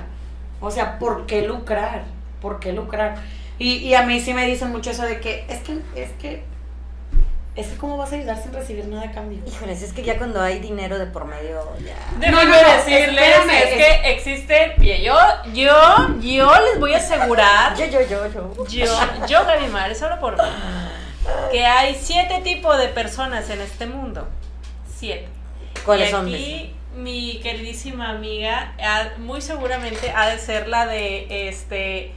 O sea, ¿por qué lucrar? ¿Por qué lucrar? Y, y a mí sí me dicen mucho eso de que es que es que es que cómo vas a ayudar sin recibir nada a cambio. Híjoles, es que ya cuando hay dinero de por medio, ya. No, no, no, decirles espérame, es es- que existen, mire, yo, yo, yo les voy a asegurar, Yo, yo, yo, yo. yo, yo Gaby Mares, hablo por mí, que hay siete tipos de personas en este mundo, siete. ¿Cuáles y son? aquí mi queridísima amiga, muy seguramente ha de ser la de, este,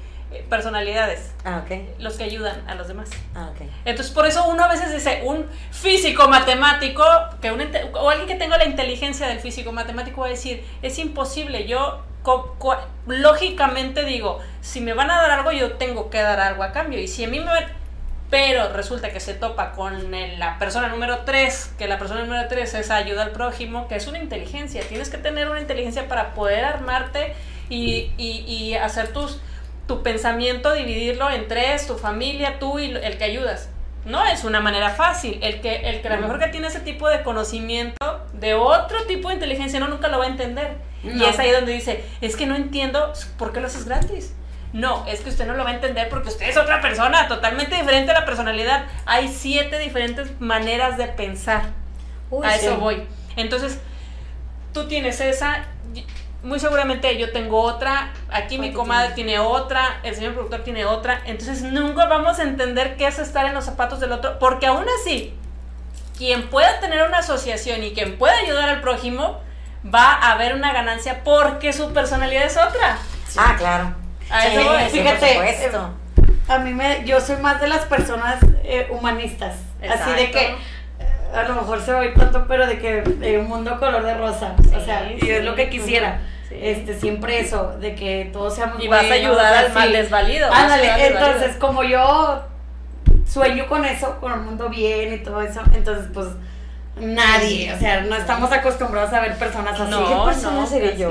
personalidades, Ah, los que ayudan a los demás. Ah. Entonces, por eso uno a veces dice, un físico matemático, que un o alguien que tenga la inteligencia del físico matemático va a decir, es imposible, yo lógicamente digo, si me van a dar algo, yo tengo que dar algo a cambio. Y si a mí me van... Pero resulta que se topa con la persona número 3, que la persona número 3 es ayuda al prójimo, que es una inteligencia. Tienes que tener una inteligencia para poder armarte y, y- y hacer tus, tu pensamiento, dividirlo en tres, tu familia, tú y el que ayudas. No es una manera fácil. El que, el que a lo mejor que tiene ese tipo de conocimiento de otro tipo de inteligencia no nunca lo va a entender. Y es ahí donde dice, es que no entiendo por qué lo haces gratis. No, es que usted no lo va a entender porque usted es otra persona, totalmente diferente a la personalidad. Hay siete diferentes maneras de pensar. Uy, a sí. eso voy. Entonces, tú tienes esa, muy seguramente yo tengo otra, aquí mi ¿Cuánto comadre tienes? tiene otra, el señor productor tiene otra, entonces nunca vamos a entender qué es estar en los zapatos del otro, porque aún así, quien pueda tener una asociación y quien pueda ayudar al prójimo, va a haber una ganancia porque su personalidad es otra. Ah, claro. A Sí, eso voy. sí, Fíjate, por supuesto. A mí me, yo soy más de las personas eh, humanistas. Así de Exacto. que eh, a lo mejor se va a ir tanto, pero de que eh, un mundo color de rosa. o sea, Sí, y es lo que quisiera. Sí. Este, siempre eso, de que todos seamos Y vas a ayudar al mal desvalido. Ándale, desvalido. entonces como yo sueño con eso, con un mundo bien y todo eso, entonces pues nadie, o sea, no estamos acostumbrados a ver personas así. No, ¿Qué persona no, seré yo?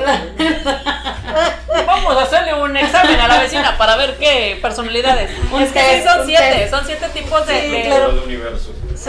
Vamos a hacerle un examen a la vecina para ver qué personalidades. Es que son siete, son siete tipos de. Sí, de- claro. Todo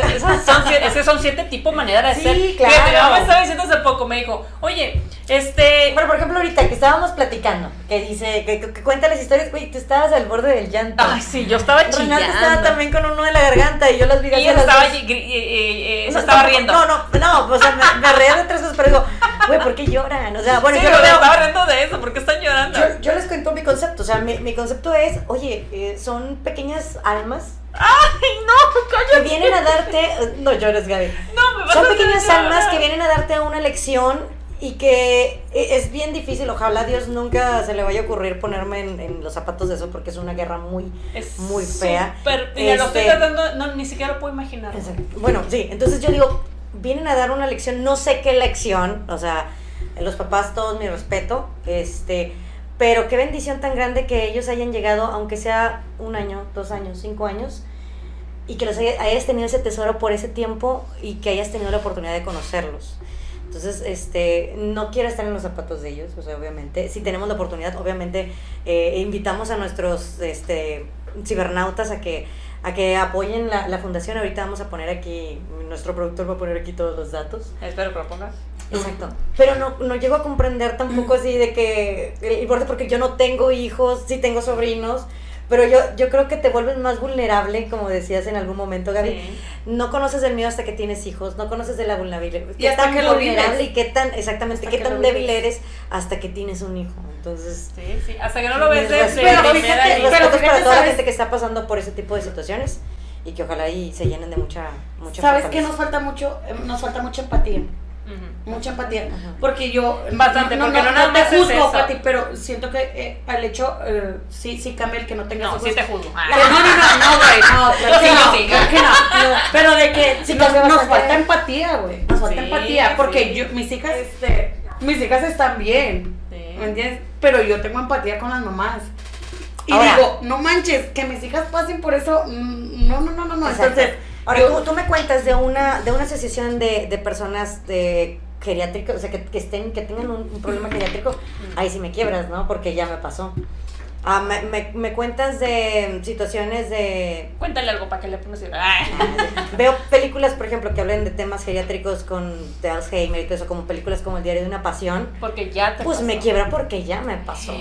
se- son, son siete, es que son siete tipos manera de Sí, ser. claro. Fíjate, mi mamá me estaba diciendo hace poco, me dijo, oye, este. Bueno, por ejemplo, ahorita que estábamos platicando, que dice, que, que cuenta las historias, güey, tú estabas al borde del llanto. Ay, sí, yo estaba Renata chillando. estaba también con uno de la garganta y yo las vi Y estaba, dos. gri- gri- eh, eh, se No, estaba no, riendo. No, no, no, o sea, me, me reía de tres cosas, pero digo, güey, ¿por qué lloran? O sea, bueno, sí, yo pero lo estaba riendo de eso, ¿por qué están llorando? Yo, yo les cuento mi concepto, o sea, mi, mi concepto es, oye, eh, son pequeñas almas Ay, no, que cállate. vienen a darte, no llores, Gaby, No, me vas son a pequeñas almas que vienen a darte una lección y que e- es bien difícil, ojalá a Dios nunca se le vaya a ocurrir ponerme en, en los zapatos de eso porque es una guerra muy, Es muy fea. lo estoy Este- tratando, no, ni siquiera lo puedo imaginar. Bueno, sí, entonces yo digo, vienen a dar una lección, no sé qué lección, o sea, los papás todos mi respeto, este, pero qué bendición tan grande que ellos hayan llegado, aunque sea un año, dos años, cinco años, y que los haya- hayas tenido ese tesoro por ese tiempo y que hayas tenido la oportunidad de conocerlos. Entonces, este, no quiero estar en los zapatos de ellos, o sea, obviamente. Si tenemos la oportunidad, obviamente, eh, invitamos a nuestros este, cibernautas a que, a que apoyen la, la fundación. Ahorita vamos a poner aquí, nuestro productor va a poner aquí todos los datos. Espero que lo pongas. Exacto. Pero no, no llego a comprender tampoco así de que, porque yo no tengo hijos, sí tengo sobrinos, pero yo, yo creo que te vuelves más vulnerable, como decías en algún momento, Gaby. Sí. No conoces el miedo hasta que tienes hijos, no conoces de la vulnerabilidad. Y Qué hasta tan que lo vulnerable vives. y qué tan, exactamente, Hasta qué que tan lo débil vives. eres hasta que tienes un hijo. Entonces, Sí, sí, hasta que no lo ves fíjate, pero respetos para fíjate, toda la gente que está pasando por ese tipo de situaciones y que ojalá y se llenen de mucha, mucha ¿Sabes qué fortaleza. nos falta mucho? Eh, Nos falta mucha empatía. Mucha empatía. Ajá. Porque yo. Bastante, no, porque no, no no, te juzgo. Pati, pero siento que eh, al hecho. eh, sí, sí cambia el que no tengas No, sí te juzgo. Ah. Pero no, no, no, no, güey, no, claro que no, sí. claro que no. Pero de que Sí, nos, nos falta empatía, güey. Nos falta Sí, empatía. Porque sí. yo, mis hijas, este, mis hijas están bien. Sí. ¿Me entiendes? Pero yo tengo empatía con las mamás. Y Ahora- digo, no manches, que mis hijas pasen por eso. mm, No, no, no, no, no. Exacto. Entonces, Ahora, yo- tú, tú me cuentas de una, de una asociación de, de personas de, geriátricos, o sea, que, que estén, que tengan un, un problema geriátrico, ahí sí me quiebras, ¿no? Porque ya me pasó. Ah, me, me, me cuentas de situaciones de... Cuéntale algo para que le pongas... Ay. Veo películas, por ejemplo, que hablen de temas geriátricos con de Alzheimer y todo eso, como películas como El diario de una pasión. Porque ya te Pues me quiebra porque ya me pasó.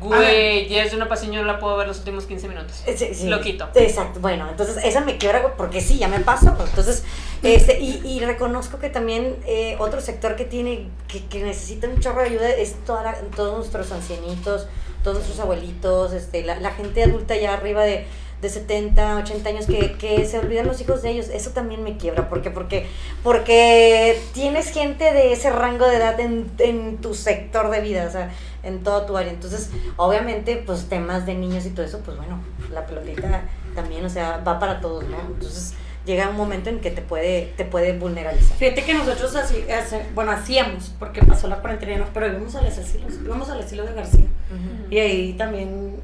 Güey, ya es de una pasión, yo no la puedo ver los últimos 15 minutos. Sí, sí. Lo quito. Exacto, bueno, entonces esa me quiebra porque sí, ya me pasó. Entonces, este, y, y reconozco que también eh, otro sector que tiene, que, que necesita un chorro de ayuda es toda la- todos nuestros ancianitos, todos nuestros abuelitos, este, la, la gente adulta ya arriba de, de 70, 80 años que, que se olvidan los hijos de ellos. Eso también me quiebra, porque porque porque tienes gente de ese rango de edad en, en tu sector de vida, o sea, en todo tu área. Entonces, obviamente, pues temas de niños y todo eso, pues bueno, la pelotita también, o sea, va para todos, ¿no? Entonces, llega un momento en que te puede te puede vulnerabilizar. Fíjate que nosotros así, hace- bueno, hacíamos, porque pasó la cuarentena, pero íbamos a los asilos, íbamos al asilo de García. Ujú. Y ahí también,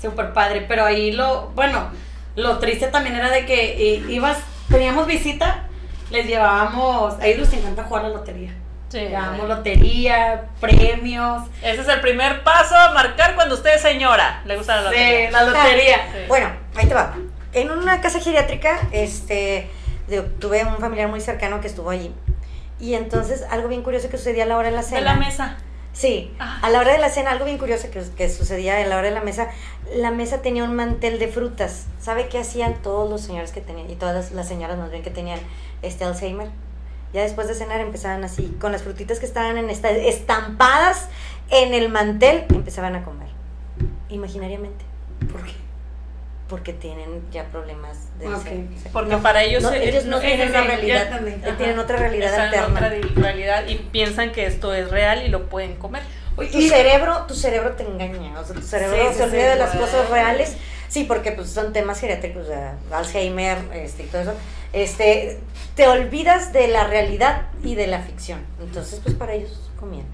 súper padre, pero ahí lo, bueno, lo triste también era de que eh, ibas, teníamos visita, les llevábamos, a ellos les encanta jugar a la lotería. Sí. Llevábamos lotería, premios, Ese es el primer paso a marcar cuando usted es señora. Le gusta la sí, lotería. la lotería. Sí. Bueno, ahí te va. En una casa geriátrica, este, digo, tuve un familiar muy cercano que estuvo allí. Y entonces, algo bien curioso que sucedía a la hora de la cena. De la mesa. Sí, Ah. a la hora de la cena, algo bien curioso que, que sucedía a la hora de la mesa, la mesa tenía un mantel de frutas. ¿Sabe qué hacían todos los señores que tenían, y todas las, las señoras más bien que tenían este Alzheimer? Ya después de cenar empezaban así, con las frutitas que estaban en esta, estampadas en el mantel, empezaban a comer. Imaginariamente. ¿Por qué? Porque tienen ya problemas de Porque no, para ellos, no, eh, ellos no no- tienen una realidad, eh, tienen otra realidad alterna. otra realidad y piensan que esto es real y lo pueden comer. Oye, tu y- cerebro, tu cerebro te engaña, o sea, tu cerebro Sí, se olvida sí, de las cosas reales. Sí, porque pues son temas geriátricos, o sea, Alzheimer, este y todo eso. Este, te olvidas de la realidad y de la ficción. Entonces, pues para ellos comían.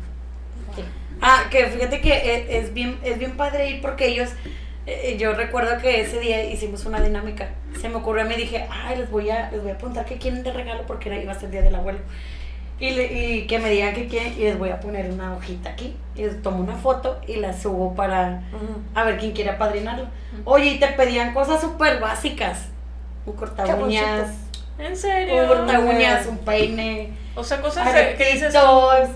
Sí. Ah, que fíjate que e- es, bien, es bien padre ir porque ellos, eh, yo recuerdo que ese día hicimos una dinámica. Se me ocurrió, me dije, ay, les voy a, les voy a preguntar qué quieren de regalo porque era, iba a ser el día del abuelo. Y, le- y que me digan qué quieren y les voy a poner una hojita aquí. Y les tomo una foto y la subo para a ver quién quiere apadrinarlo. Oye, y te pedían cosas súper básicas. Un corta uñas, ¿En un serio? corta uñas, un peine. O sea, cosas que dices.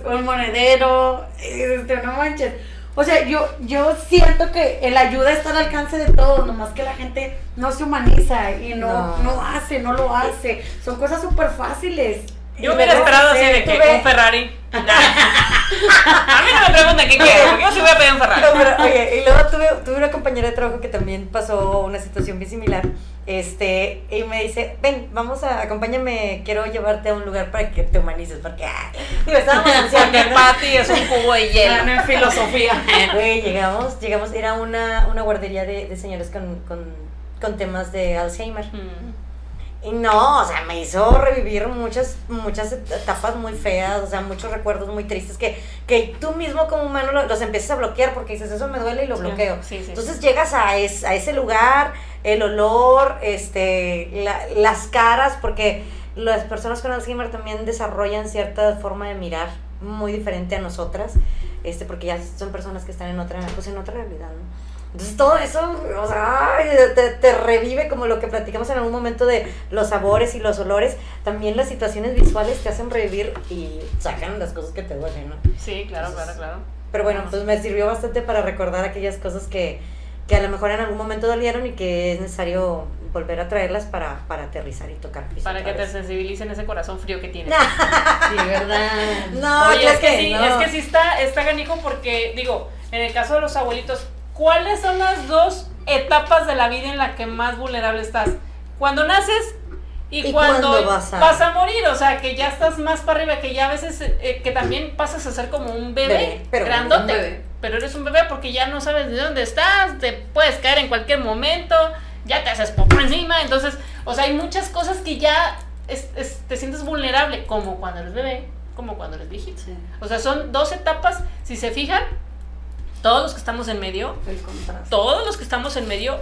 Un monedero, este, no manches. O sea, yo, yo siento que el ayuda está al alcance de todos, nomás que la gente no se humaniza y no, No. no. hace, no lo hace. Son cosas súper fáciles. Yo hubiera esperado así de que un Ferrari. a mí no me preguntan qué quiero, porque yo sí voy a pedir un Ferrari. No, pero, oye, y luego tuve, tuve una compañera de trabajo que también pasó una situación bien similar. Este, y me dice, ven, vamos a, acompáñame, quiero llevarte a un lugar para que te humanices, porque, ah, digo, estábamos Porque ¿no? Patty es un cubo de hielo. En filosofía. Güey, llegamos, llegamos, era una, una guardería de, de señores con, con, con temas de Alzheimer. Mm. Y no, o sea, me hizo revivir muchas, muchas etapas muy feas, o sea, muchos recuerdos muy tristes que, que tú mismo como humano lo- los empiezas a bloquear porque dices, eso me duele y lo Sí, bloqueo. sí, sí. Entonces llegas a, es- a ese lugar, el olor, este, la- las caras, porque las personas con Alzheimer también desarrollan cierta forma de mirar muy diferente a nosotras, este, porque ya son personas que están en otra, pues en otra realidad, ¿no? Entonces todo eso, o sea, ay, te, te revive como lo que platicamos en algún momento de los sabores y los olores. También las situaciones visuales te hacen revivir y sacan las cosas que te duelen, ¿no? Sí, claro, claro, claro. Pero bueno, pues me sirvió bastante para recordar aquellas cosas que, que a lo mejor en algún momento dolieron y que es necesario volver a traerlas para, para aterrizar y tocar piso Para que otra te vez. sensibilicen ese corazón frío que tienes. Sí, ¿verdad? No, Oye, es que, sí, no. es que sí está, está ganijo porque, digo, en el caso de los abuelitos, ¿cuáles son las dos etapas de la vida en la que más vulnerable estás? Cuando naces y, ¿Y cuando vas vas a... a- morir, o sea, que ya estás más para arriba, que ya a veces, eh, que también pasas a ser como un bebé, Bebé, pero grandote. un bebé. Pero eres un bebé porque ya no sabes de dónde estás, te puedes caer en cualquier momento, ya te haces popó encima, entonces, o sea, hay muchas cosas que ya es- es- te sientes vulnerable, como cuando eres bebé, como cuando eres viejito. Sí, O sea, son dos etapas, si se fijan, todos los que estamos en medio, el todos los que estamos en medio,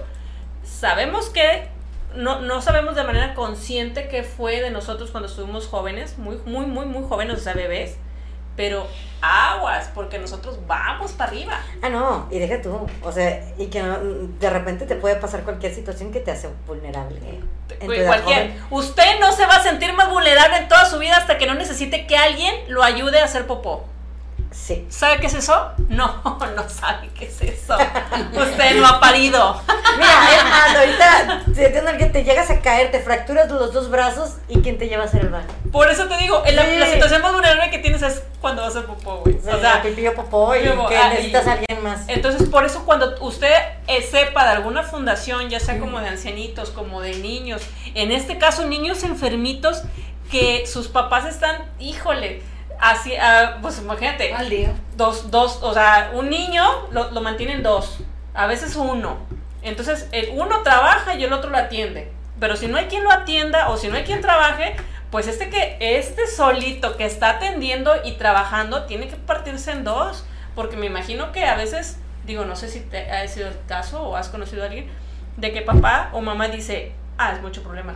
sabemos que no, no sabemos de manera consciente qué fue de nosotros cuando estuvimos jóvenes, muy, muy, muy, muy jóvenes, o sea, bebés, pero aguas, porque nosotros vamos para arriba. Ah, no, y deja tú, o sea, y que no- de repente te puede pasar cualquier situación que te hace vulnerable. edad cualquier-. Usted no se va a sentir más vulnerable en toda su vida hasta que no necesite que alguien lo ayude a hacer popó. Sí. ¿Sabe qué es eso? No, no sabe qué es eso. Usted no ha parido. Mira, es más, ahorita que te llegas a caer, te fracturas los dos brazos y quién te lleva a hacer el baño. Por eso te digo, la, Sí. la situación más vulnerable que tienes es cuando vas a popó, güey. O sea, pipí o popó y que ah, necesitas a alguien más. Entonces, por eso cuando usted eh, sepa de alguna fundación, ya sea como de ancianitos, como de niños, en este caso niños enfermitos, que sus papás están, híjole, así, ah, pues imagínate, Al día. dos, dos, o sea, un niño lo, lo mantienen dos, a veces uno. Entonces, el uno trabaja y el otro lo atiende. Pero si no hay quien lo atienda o si no hay quien trabaje, pues este que este solito que está atendiendo y trabajando tiene que partirse en dos, porque me imagino que a veces, digo, no sé si te ha sido el caso o has conocido a alguien de que papá o mamá dice, "Ah, es mucho problema."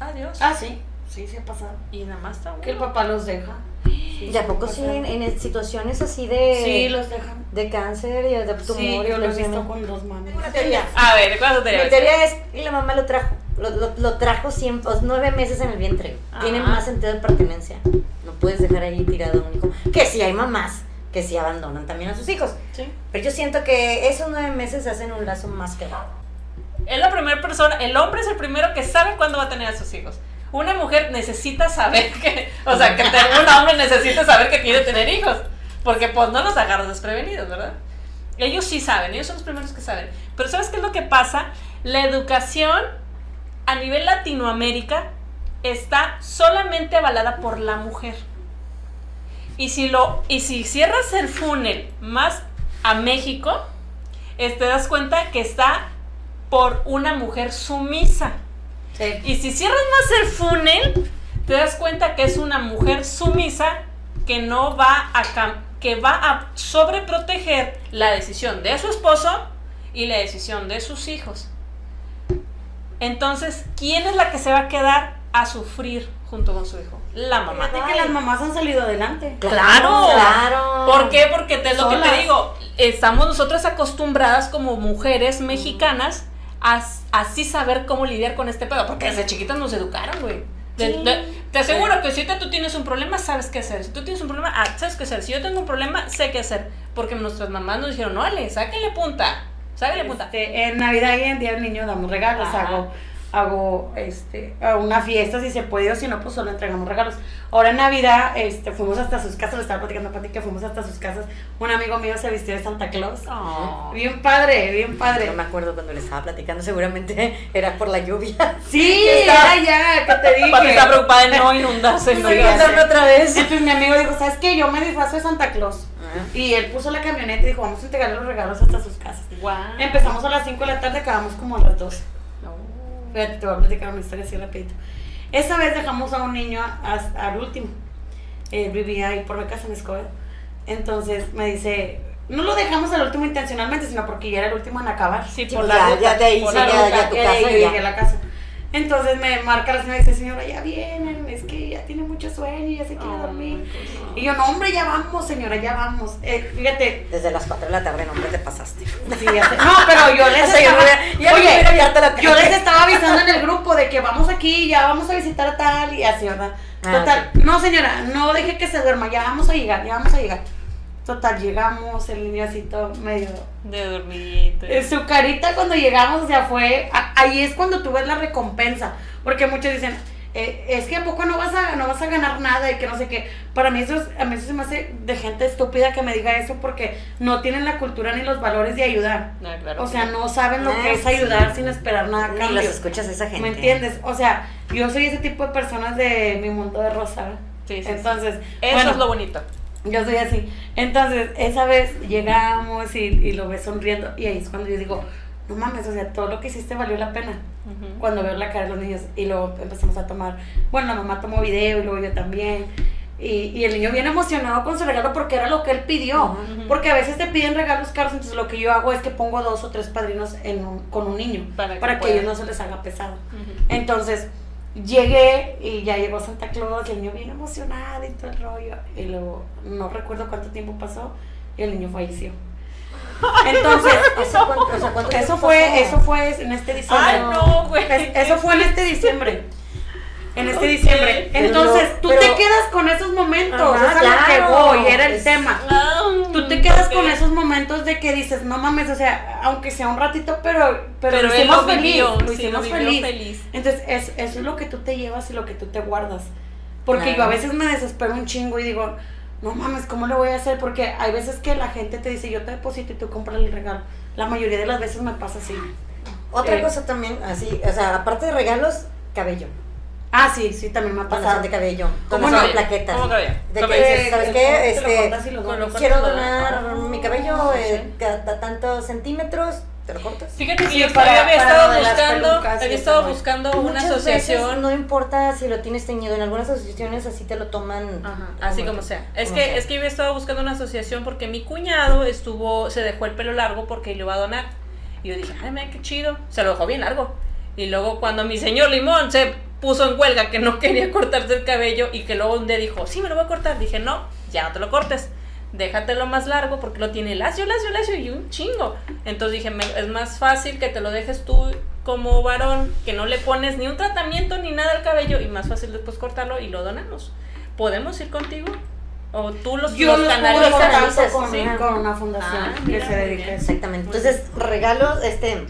Adiós. Ah, sí. Sí, sí ha pasado. Y nada más está. Que el papá los deja. ¿Y a poco sí en, en situaciones así de, Sí, los dejan. de cáncer y de tumor? Sí, y yo lo he visto con dos manos. Una teoría. A ver, ¿cuál es tu teoría? Mi teoría es que la mamá lo trajo. Lo, lo- lo trajo siempre, o sea, nueve meses en el vientre. Tiene Ajá. más sentido de pertenencia. No puedes dejar ahí tirado a un hijo. Que sí hay mamás que sí abandonan también a sus hijos. Sí. Pero yo siento que esos nueve meses hacen un lazo más que Es la primera persona, el hombre es el primero que sabe cuándo va a tener a sus hijos. Una mujer necesita saber que, o sea, que un hombre necesita saber que quiere tener hijos. Porque pues no nos agarras desprevenidos, ¿verdad? Ellos sí saben, ellos son los primeros que saben. Pero ¿sabes qué es lo que pasa? La educación a nivel Latinoamérica está solamente avalada por la mujer. Y si, lo, y si cierras el funnel más a México, te das cuenta que está por una mujer sumisa. Sí. Y si cierras más el funnel, te das cuenta que es una mujer sumisa que no va a que va a sobreproteger la decisión de su esposo y la decisión de sus hijos. Entonces, ¿quién es la que se va a quedar a sufrir junto con su hijo? La mamá. Fíjate que las mamás han salido adelante. Claro, claro. ¿Por qué? Porque te, lo que te digo, estamos nosotras acostumbradas como mujeres mexicanas a s- así saber cómo lidiar con este pedo, porque desde chiquitas nos educaron, güey. De- Sí. de- te aseguro que si te- tú tienes un problema, sabes qué hacer. Si tú tienes un problema, ah, sabes qué hacer. Si yo tengo un problema, sé qué hacer. Porque nuestras mamás nos dijeron, no, Ale, sáquenle punta. Sáquenle punta. Este, en Navidad y en Día del Niño damos regalos, Ajá. hago, hago este, a una fiesta si se puede o si no, pues solo entregamos regalos. Ahora en Navidad este, fuimos hasta sus casas, le estaba platicando a Pati que fuimos hasta sus casas. Un amigo mío se vistió de Santa Claus. Oh. Bien padre, bien padre. No me acuerdo cuando le estaba platicando, seguramente era por la lluvia. Sí, Estaba- era ya, que te dije. Pati está preocupada de no inundarse. No. Inundarme otra vez. Entonces mi amigo dijo, ¿sabes qué? Yo me disfrazo de Santa Claus. Ah. Y él puso la camioneta y dijo, vamos a entregarle los regalos hasta sus casas. Guau. Empezamos a las 5 de la tarde, acabamos como a las 2. Fíjate, te voy a platicar una historia así rapidito. Esa vez dejamos a un niño hasta al último. Él vivía ahí por becas en Escobedo. Entonces me dice, no lo dejamos al último intencionalmente, sino porque ya era el último en acabar. Sí, por la ya- ruta, ya de ahí por sí, la ya- ruta. ya tu Y casa ya. llegué a la casa. Entonces me marca la señora y dice, señora, ya vienen, es que ya tiene mucho sueño y ya se quiere dormir. Y yo, no, hombre, ya vamos, señora, ya vamos. Eh, fíjate, Desde las 4 de la tarde, no, hombre, te pasaste. Sí, ya sé. No, pero yo les estaba, ya oye, la yo les estaba avisando en el grupo de que vamos aquí, ya vamos a visitar a tal y así, ¿verdad? Ah, Total, no señora, no deje que se duerma, ya vamos a llegar, ya vamos a llegar. Total, llegamos, el niño así todo medio... De dormidito. Eh, Su carita cuando llegamos, o sea, fue... a- ahí es cuando tú ves la recompensa, porque muchos dicen, eh, es que a poco no vas a no vas a ganar nada y que no sé qué. Para mí eso, es- a mí eso se me hace de gente estúpida que me diga eso porque no tienen la cultura ni los valores de ayudar. No, claro O sea, no. saben lo Ah, que es sí. ayudar sin esperar nada a Ni cambio. los escuchas a esa gente. ¿Me entiendes? O sea, yo soy ese tipo de personas de mi mundo de rosa. Sí, sí, sí. Entonces, Eso bueno, es lo bonito. Yo soy así. Entonces, esa vez llegamos y, y lo ves sonriendo y ahí es cuando yo digo, no mames, o sea, todo lo que hiciste valió la pena. Cuando veo la cara de los niños y luego empezamos a tomar, bueno, la mamá tomó video y luego yo también. Y, y el niño bien emocionado con su regalo porque era lo que él pidió. Porque a veces te piden regalos caros, entonces lo que yo hago es que pongo dos o tres padrinos en un- con un niño Para para que puedan. ellos no se les haga pesado. Entonces, llegué y ya llegó Santa Claus y el niño bien emocionado y todo el rollo. Y luego, no recuerdo cuánto tiempo pasó y el niño falleció. Entonces, ¿Eso, cuánto- o sea, cuánto eso fue, pasó? eso fue en este diciembre. Ay, no, güey. Es- eso fue en este diciembre. En este Ok. diciembre. Pero- Entonces, tú pero- te quedas con esos momentos. Ajá, es a lo que claro. voy, era el Es- tema. Tú te quedas ok. con esos momentos de que dices, no mames, o sea, aunque sea un ratito, pero, pero, Pero lo hicimos lo feliz. vivió, lo sí, lo hicimos feliz. feliz. Entonces, es, eso es lo que tú te llevas y lo que tú te guardas. Porque Claro. yo a veces me desespero un chingo y digo, no mames, ¿cómo le voy a hacer? Porque hay veces que la gente te dice, yo te deposito y tú compras el regalo. La mayoría de las veces me pasa así. Otra Eh. cosa también, así, o sea, aparte de regalos, cabello. Ah, sí, sí, también me ha pasado. de cabello. ¿Cómo no? plaquetas. ¿Cómo cabello? De que dices, ¿sabes qué? Este, quiero donar ah, mi cabello eh, sí. cada tantos centímetros, ¿te lo cortas? Fíjate que Sí, yo para- había para estado buscando, había estado buscando una Muchas asociación. veces no importa si lo tienes teñido, en algunas asociaciones así te lo toman. Ajá, así como sea. Es como que, sea. es que yo había estado buscando una asociación porque mi cuñado estuvo, se dejó el pelo largo porque lo iba a donar. Y yo dije, ay, mira, qué chido. Se lo dejó bien largo. Y luego cuando mi señor Limón se puso en huelga que no quería cortarse el cabello y que luego un día dijo, sí, me lo voy a cortar. Dije, no, ya no te lo cortes. Déjatelo más largo porque lo tiene lacio, lacio, lacio y un chingo. Entonces dije, me- es más fácil que te lo dejes tú como varón, que no le pones ni un tratamiento ni nada al cabello y más fácil después cortarlo y lo donamos. ¿Podemos ir contigo? ¿O tú los, Yo los canalizas? contacto con, sí. con una fundación Ah, que mira, se dedica. Exactamente. Entonces, regalos, este.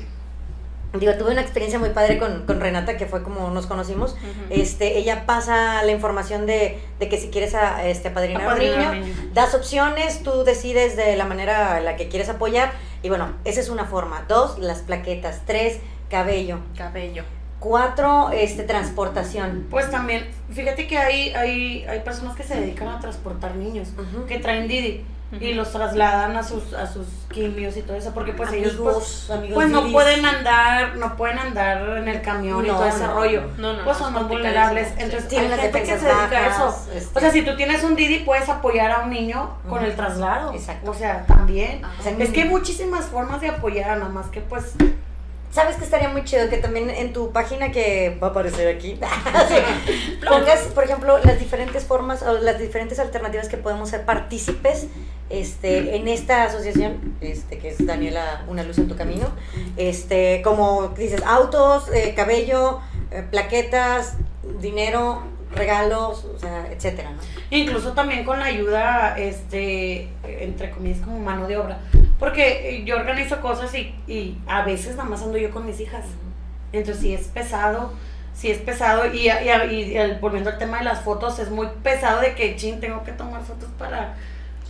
Digo, tuve una experiencia muy padre con, con Renata, que fue como nos conocimos. Este, ella pasa la información de, de que si quieres a, este, apadrinar, a un niño, das opciones, tú decides de la manera en la que quieres apoyar. Y bueno, esa es una forma. Dos, las plaquetas. Tres, cabello. Cabello. Cuatro, este, transportación. Pues también, fíjate que hay, hay, hay personas que se dedican a transportar niños, que traen Didi y los trasladan a sus, a sus quimios y todo eso, porque pues ellos pues, Amigos, pues no pueden andar, no pueden andar en el camión y todo ese no. rollo. No, no, Pues son muy vulnerables. sí. Entonces Tienen hay las gente que se dedica a eso. este. O sea, si tú tienes un Didi, puedes apoyar a un niño con el traslado. Exacto. O sea, también. O sea, Es que hay muchísimas formas de apoyar, nada más que pues ¿Sabes que estaría muy chido? Que también en tu página que va a aparecer aquí, pongas, por ejemplo, las diferentes formas o las diferentes alternativas que podemos ser partícipes este, en esta asociación, este, que es Daniela, Una Luz en tu Camino. Este, como dices, autos, eh, cabello, eh, plaquetas, dinero, regalos, o sea, etcétera. Incluso también con la ayuda, este, entre comillas, como mano de obra. Porque eh, yo organizo cosas y, a veces nada más ando yo con mis hijas. Entonces sí es pesado, sí es pesado. Y, y, y volviendo al tema de las fotos, es muy pesado de que, chin, tengo que tomar fotos para,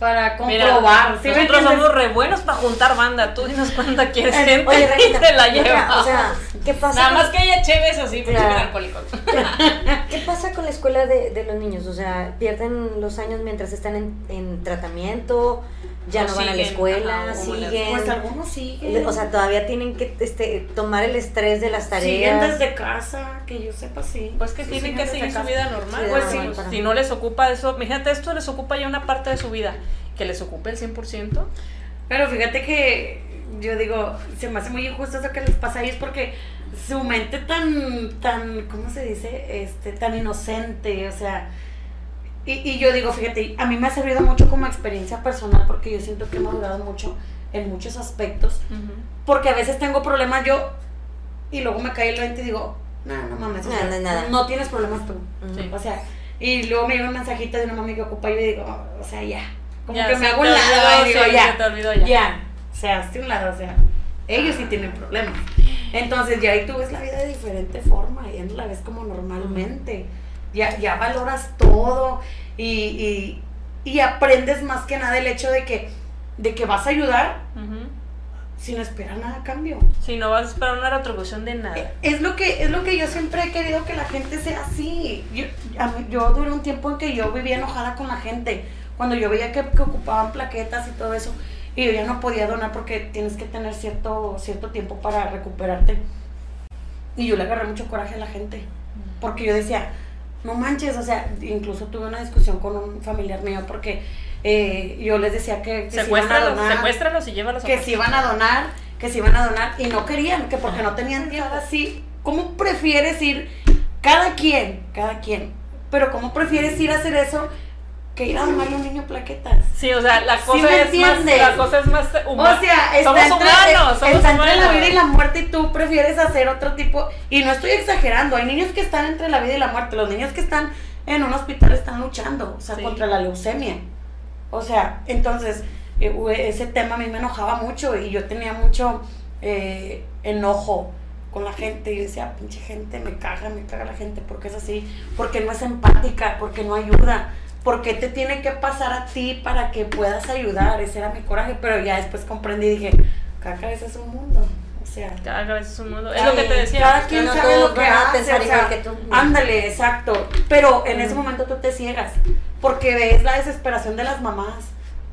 para Mira, comprobar. ¿sí me nosotros somos re buenos para juntar banda. Tú dinos cuánta quieres Eh, gente Oye, y te la mira, llevas. o sea, ¿qué pasa? Nada con- más que haya chéves así, porque alcohólicos. ¿Qué pasa con la escuela de, de los niños? O sea, pierden los años mientras están en, en tratamiento, ya no van a la siguen, escuela, ajá, siguen. Pues algunos siguen. o sea, todavía tienen que este, tomar el estrés de las siguen tareas. desde casa, que yo sepa, sí. Pues que Sí, tienen siguen que seguir su vida normal. Sí, pues normal si, para- si no les ocupa eso, fíjate, esto les ocupa ya una parte de su vida. Que les ocupe el 100%. Pero fíjate que yo digo, se me hace muy injusto eso que les pasa a ellos porque su mente tan, tan, ¿cómo se dice? Este, tan inocente, o sea. Y, y yo digo, fíjate, a mí me ha servido mucho como experiencia personal porque yo siento que he madurado mucho en muchos aspectos. Porque a veces tengo problemas yo y luego me cae el 20 y digo, no, no mames, No, no nada. no tienes problemas tú. Ujú. Sí. O sea, y luego me llega un mensajito de una mami que ocupa y yo digo, "Oh, o sea, ya. Como Ya, que me hago un lado olvidó, y digo, sí, ya. te olvidó ya. Ya. O sea, hazte un lado, o sea, ellos sí tienen problemas. Entonces, ya ahí tú ves la vida de diferente forma, ya no la ves como normalmente. Ya, ya valoras todo y, y, y aprendes más que nada el hecho de que, de que vas a ayudar Ujú. sin esperar nada a cambio. Si no vas a esperar una retribución de nada. Es lo que es lo que yo siempre he querido que la gente sea así. Yo, a mí- yo duré un tiempo en que yo vivía enojada con la gente. Cuando yo veía que, que ocupaban plaquetas y todo eso. Y yo ya no podía donar porque tienes que tener cierto, cierto tiempo para recuperarte. Y yo le agarré mucho coraje a la gente. Porque yo decía, no manches, o sea, incluso tuve una discusión con un familiar mío porque eh, yo les decía que, que si iban a Secuéstralos, donar secuéstralos y llévalos a que casa. se iban a donar, que se iban a donar y no querían, que porque no tenían tiempo así. ¿Cómo prefieres ir cada quien, cada quien. Pero ¿cómo prefieres ir a hacer eso que ir a donarle a un niño plaquetas? Sí, o sea, la ¿Sí cosa, es, más, la cosa es más humana. O sea, está, somos entre, humanos, somos está entre la vida y la muerte y tú prefieres hacer otro tipo. Y no estoy exagerando, hay niños que están entre la vida y la muerte. Los niños que están en un hospital están luchando, o sea, Sí. contra la leucemia. O sea, entonces, eh, ese tema a mí me enojaba mucho y yo tenía mucho eh, enojo con la gente y decía, pinche gente, me caga, me caga la gente, porque es así, porque no es empática, porque no ayuda, porque te tiene que pasar a ti para que puedas ayudar, ese era mi coraje, pero ya después comprendí y dije, caca, ese es un mundo, o sea, Cada cabeza es un mundo. Es lo que te decía. cada quien no sabe lo que hace, o sea, que tú. ándale, exacto, pero en ese momento tú te ciegas, porque ves la desesperación de las mamás,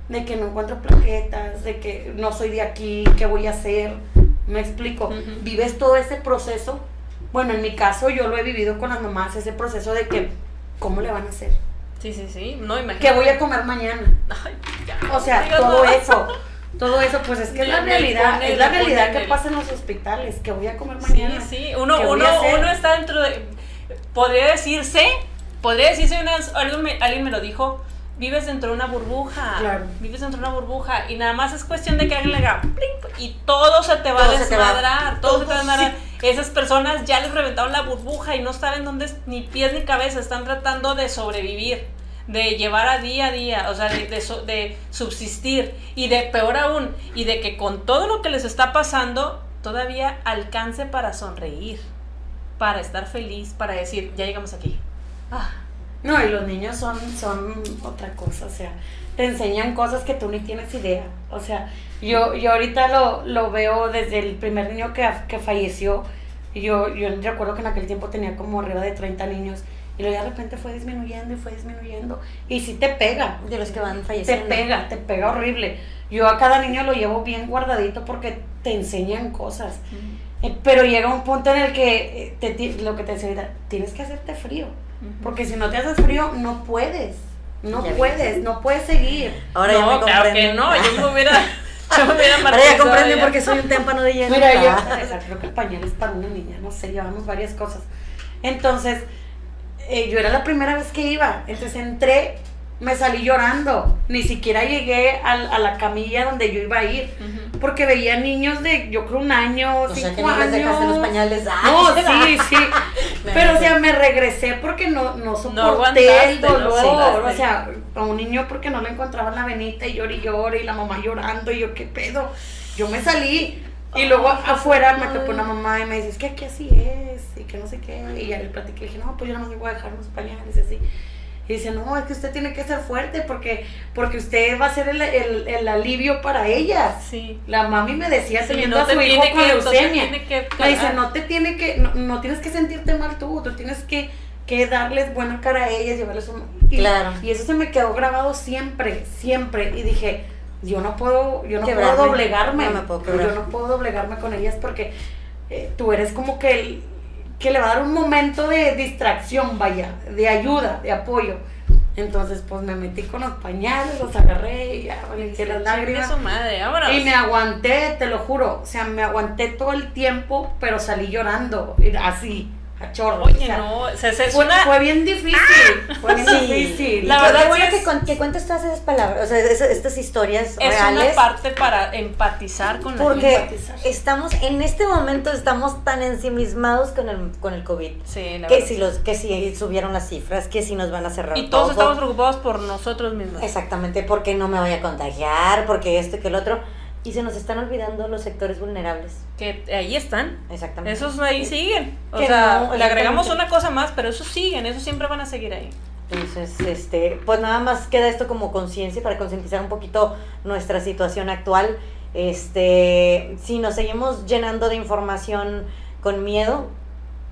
de que no encuentro plaquetas, de que no soy de aquí, ¿qué voy a hacer? Me explico, vives todo ese proceso, bueno, en mi caso yo lo he vivido con las mamás, ese proceso de que, ¿cómo le van a hacer? Sí, sí, sí. No, imagínate. ¿Qué voy a comer mañana? Ay, ya, O sea, todo nada. eso, todo eso, pues es que es la realidad, es la realidad que pasa en los hospitales, que voy a comer Sí, mañana. sí. Uno, ¿Qué voy uno, hacer? uno está dentro de. Podría decirse, podría decirse, una, alguien, me, alguien me lo dijo, vives dentro de una burbuja. Claro. Vives dentro de una burbuja. Y nada más es cuestión de que alguien le haga y todo se te va Todo a desmadrar. Todo, se te va a Todo, desmadrar. Esas personas ya les reventaron la burbuja y no saben dónde ni pies ni cabeza. Están tratando de sobrevivir. De llevar a día a día, o sea, de, de de subsistir. Y de peor aún, y de que con todo lo que les está pasando, todavía alcance para sonreír, para estar feliz, para decir, ya llegamos aquí. Ah, No, y los niños son, son otra cosa, o sea, te enseñan cosas que tú ni tienes idea. O sea, yo, yo ahorita lo, lo veo desde el primer niño que, que falleció. Yo, yo recuerdo que en aquel tiempo tenía como arriba de 30 niños. Y luego de repente fue disminuyendo y fue disminuyendo. Y sí te pega, De los que van te falleciendo. pega, te pega horrible. Yo a cada niño lo llevo bien guardadito porque te enseñan cosas. Eh, Pero llega un punto en el que, eh, te lo que te decía ahorita, tienes que hacerte frío. Porque si no te haces frío, no puedes. No Ya puedes, no puedes seguir. Ahora ya me no, claro que comprenden. no, yo me hubiera, yo me hubiera Ahora ya ya. porque soy un témpano de hielo. Mira, yo, Ah. creo que el pañal es para una niña, no sé, llevamos varias cosas. Entonces, eh, yo era la primera vez que iba, entonces entré, me salí llorando, ni siquiera llegué al- a, la camilla donde yo iba a ir, porque veía niños de, yo creo, un año, O sea, cinco que no años. dejaste los pañales. Ah, No, ¿qué sí, sí. Me Pero, o sea, me regresé porque no, no soporté el no dolor. aguantaste. o sea, a un niño porque no le encontraban la venita y lloré y lloré y la mamá llorando y yo, ¿qué pedo? Yo me salí. Y luego afuera me topó una mamá y me dice, es que aquí así es, y que no sé qué. Y ya le platiqué, le dije, no, pues yo nada más le voy a dejar unos pañales y así. Y dice, no, es que usted tiene que ser fuerte porque, porque usted va a ser el, el, el alivio para ellas. Sí. La mami me decía Sí, teniendo no a te su hijo con leucemia. Me dice, no te tiene que, no, no tienes que sentirte mal tú, tú tienes que, que darles buena cara a ellas, llevarles un... Y, Claro. y eso se me quedó grabado siempre, siempre. Y dije, yo no puedo, yo no Quebrarme. puedo doblegarme. No me puedo yo no puedo doblegarme con ellas porque eh, tú eres como que el, que le va a dar un momento de distracción, vaya, de ayuda, de apoyo. Entonces, pues me metí con los pañales, los agarré y ya, limpié las lágrimas. madre. Y me aguanté, te lo juro. O sea, me aguanté todo el tiempo, pero salí llorando. Así, a chorro. Oye, o sea, no, se, se Fue, suena... fue bien difícil. Fue bien Sí. difícil. La verdad bueno sí que, es- con- que cuentes todas esas palabras, o sea, es- estas historias es reales. una parte para empatizar con la Porque empatizar. estamos, en este momento estamos tan ensimismados con el, con el COVID. Sí, la Que verdad. si, los, que si subieron las cifras, que si nos van a cerrar Y todos todo. estamos preocupados por nosotros mismos. Exactamente, porque no me voy a contagiar, porque esto y que el otro. Y se nos están olvidando los sectores vulnerables. Que ahí están. Exactamente. Esos ahí siguen. O Que sea, no, le agregamos una cosa más, pero esos siguen, esos siempre van a seguir ahí. Entonces, este, pues nada más queda esto como conciencia para concientizar un poquito nuestra situación actual. Este, si nos seguimos llenando de información con miedo,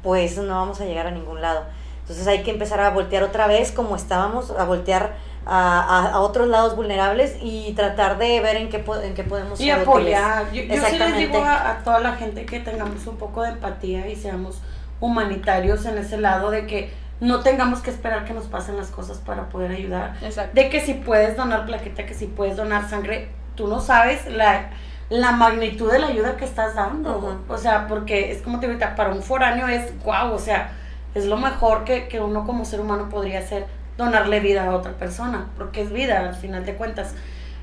pues no vamos a llegar a ningún lado. Entonces hay que empezar a voltear otra vez como estábamos, a voltear a, a- a otros lados vulnerables y tratar de ver en qué, en qué podemos Y ser apoyar. Yo, yo sí les digo a, a toda la gente que tengamos un poco de empatía y seamos humanitarios en ese lado de que no tengamos que esperar que nos pasen las cosas para poder ayudar. Exacto. De que si puedes donar plaqueta, que si puedes donar sangre, tú no sabes la, la magnitud de la ayuda que estás dando. O sea, porque es como te digo ahorita, para un foráneo es guau, o sea, es lo mejor que, que uno como ser humano podría hacer, donarle vida a otra persona, porque es vida al final de cuentas.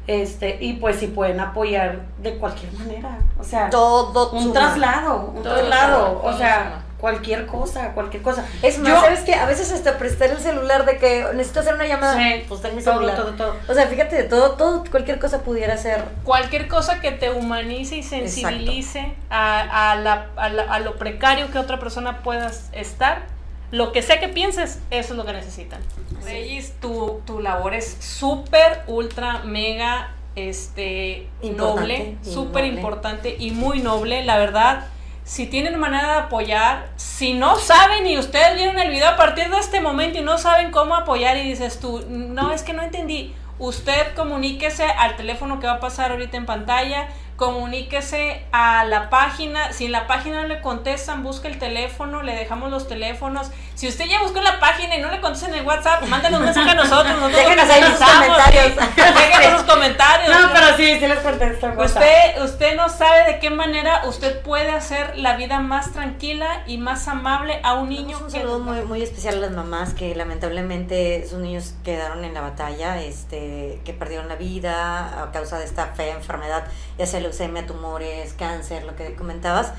Este, y pues si pueden apoyar de cualquier manera, o sea, Todo un suma. traslado, un Todo traslado, suma, o todo sea, suma. cualquier cosa, cualquier cosa. Es más, Yo- ¿sabes qué? A veces hasta prestar el celular de que necesito hacer una llamada, Sí, pues ten mi todo, celular. todo, todo. O sea, fíjate, todo, todo, cualquier cosa pudiera ser. Cualquier cosa que te humanice y sensibilice a, a la- a la- a lo precario que otra persona pueda estar, lo que sea que pienses, eso es lo que necesitan. Regis, tu, tu labor es súper, ultra, mega, este, Importante noble, súper importante y muy noble, la verdad. Si tienen manera de apoyar, si no saben y ustedes vieron el video a partir de este momento y no saben cómo apoyar y dices tú, no, es que no entendí, usted comuníquese al teléfono que va a pasar ahorita en pantalla, comuníquese a la página, si en la página no le contestan, busque el teléfono, le dejamos los teléfonos. Si usted ya buscó la página y no le contestan en el WhatsApp, mándenos un mensaje a nosotros, nosotros Déjenos ahí revisamos, comentarios. Déjenos sus comentarios. No, pero sí, sí les contesto. en. Usted, usted no sabe de qué manera usted puede hacer la vida más tranquila y más amable a un niño un que saludo muy, muy especial a las mamás que lamentablemente sus niños quedaron en la batalla, este, que perdieron la vida a causa de esta fea enfermedad, ya sea leucemia, tumores, cáncer, lo que comentabas.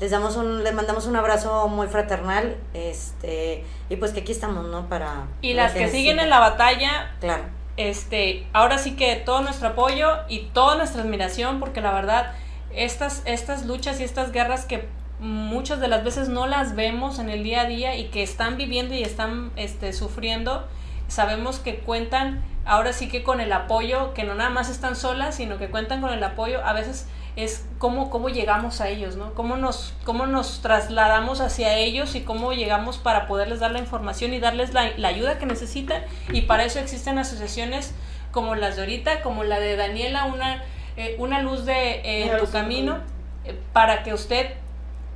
Les damos un, les mandamos un abrazo muy fraternal, este, y pues que aquí estamos, ¿no? Para y las que siguen en la batalla Claro. este, ahora sí que todo nuestro apoyo y toda nuestra admiración, porque la verdad, estas, estas luchas y estas guerras que muchas de las veces no las vemos en el día a día y que están viviendo y están este, sufriendo, sabemos que cuentan ahora sí que con el apoyo, que no nada más están solas, sino que cuentan con el apoyo, a veces es cómo, cómo llegamos a ellos, ¿no? Cómo nos, cómo nos trasladamos hacia ellos y cómo llegamos para poderles dar la información y darles la, la ayuda que necesitan. Y para eso existen asociaciones como las de ahorita, como la de Daniela, una, eh, una luz de eh, tu en camino. eh, para que usted,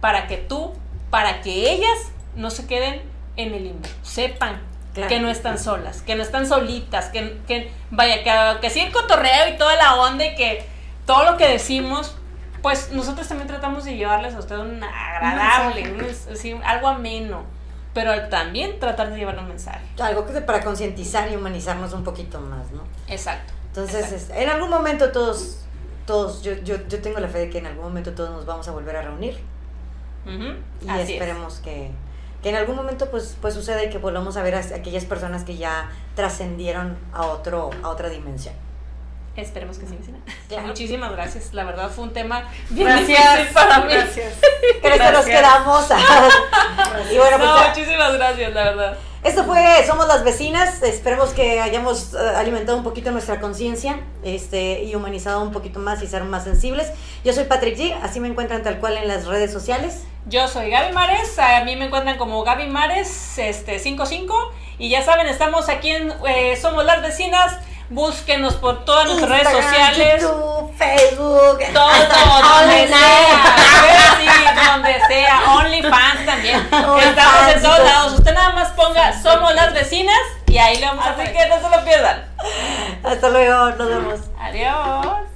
para que tú, para que ellas no se queden en el limbo, sepan Claro. que no están solas, que no están solitas, que, que vaya, que, que sí el cotorreo y toda la onda y que todo lo que decimos, pues nosotros también tratamos de llevarles a usted un agradable, Un un es- sí, algo ameno, pero también tratar de llevarle un mensaje. Algo que para concientizar y humanizarnos un poquito más, ¿no? Exacto. Entonces, Exacto. en algún momento todos, todos, yo, yo, yo tengo la fe de que en algún momento todos nos vamos a volver a reunir y así es. esperemos que, que en algún momento pues, pues suceda y que volvamos a ver a aquellas personas que ya trascendieron a otro, a otra dimensión. Esperemos que sí, Vicina. Claro. Muchísimas gracias. La verdad fue un tema bien Gracias. para mí. Gracias. Con esto nos Gracias. quedamos. y bueno, pues no, ya- muchísimas gracias, la verdad. Esto fue Somos las Vecinas. Esperemos que hayamos eh, alimentado un poquito nuestra conciencia este, y humanizado un poquito más y ser más sensibles. Yo soy Patrick G. Así me encuentran tal cual en las redes sociales. Yo soy Gaby Mares, a mí me encuentran como Gaby Mares este, 55 y ya saben, estamos aquí en eh, Somos las Vecinas, búsquenos por todas nuestras redes sociales. YouTube, Facebook. Todo, donde sea, sí, donde sea, OnlyFans también. Estamos OnlyFans, en todos lados. Usted nada más ponga Somos las Vecinas y ahí le vamos a Así que no se lo pierdan. Hasta luego, nos vemos. Adiós.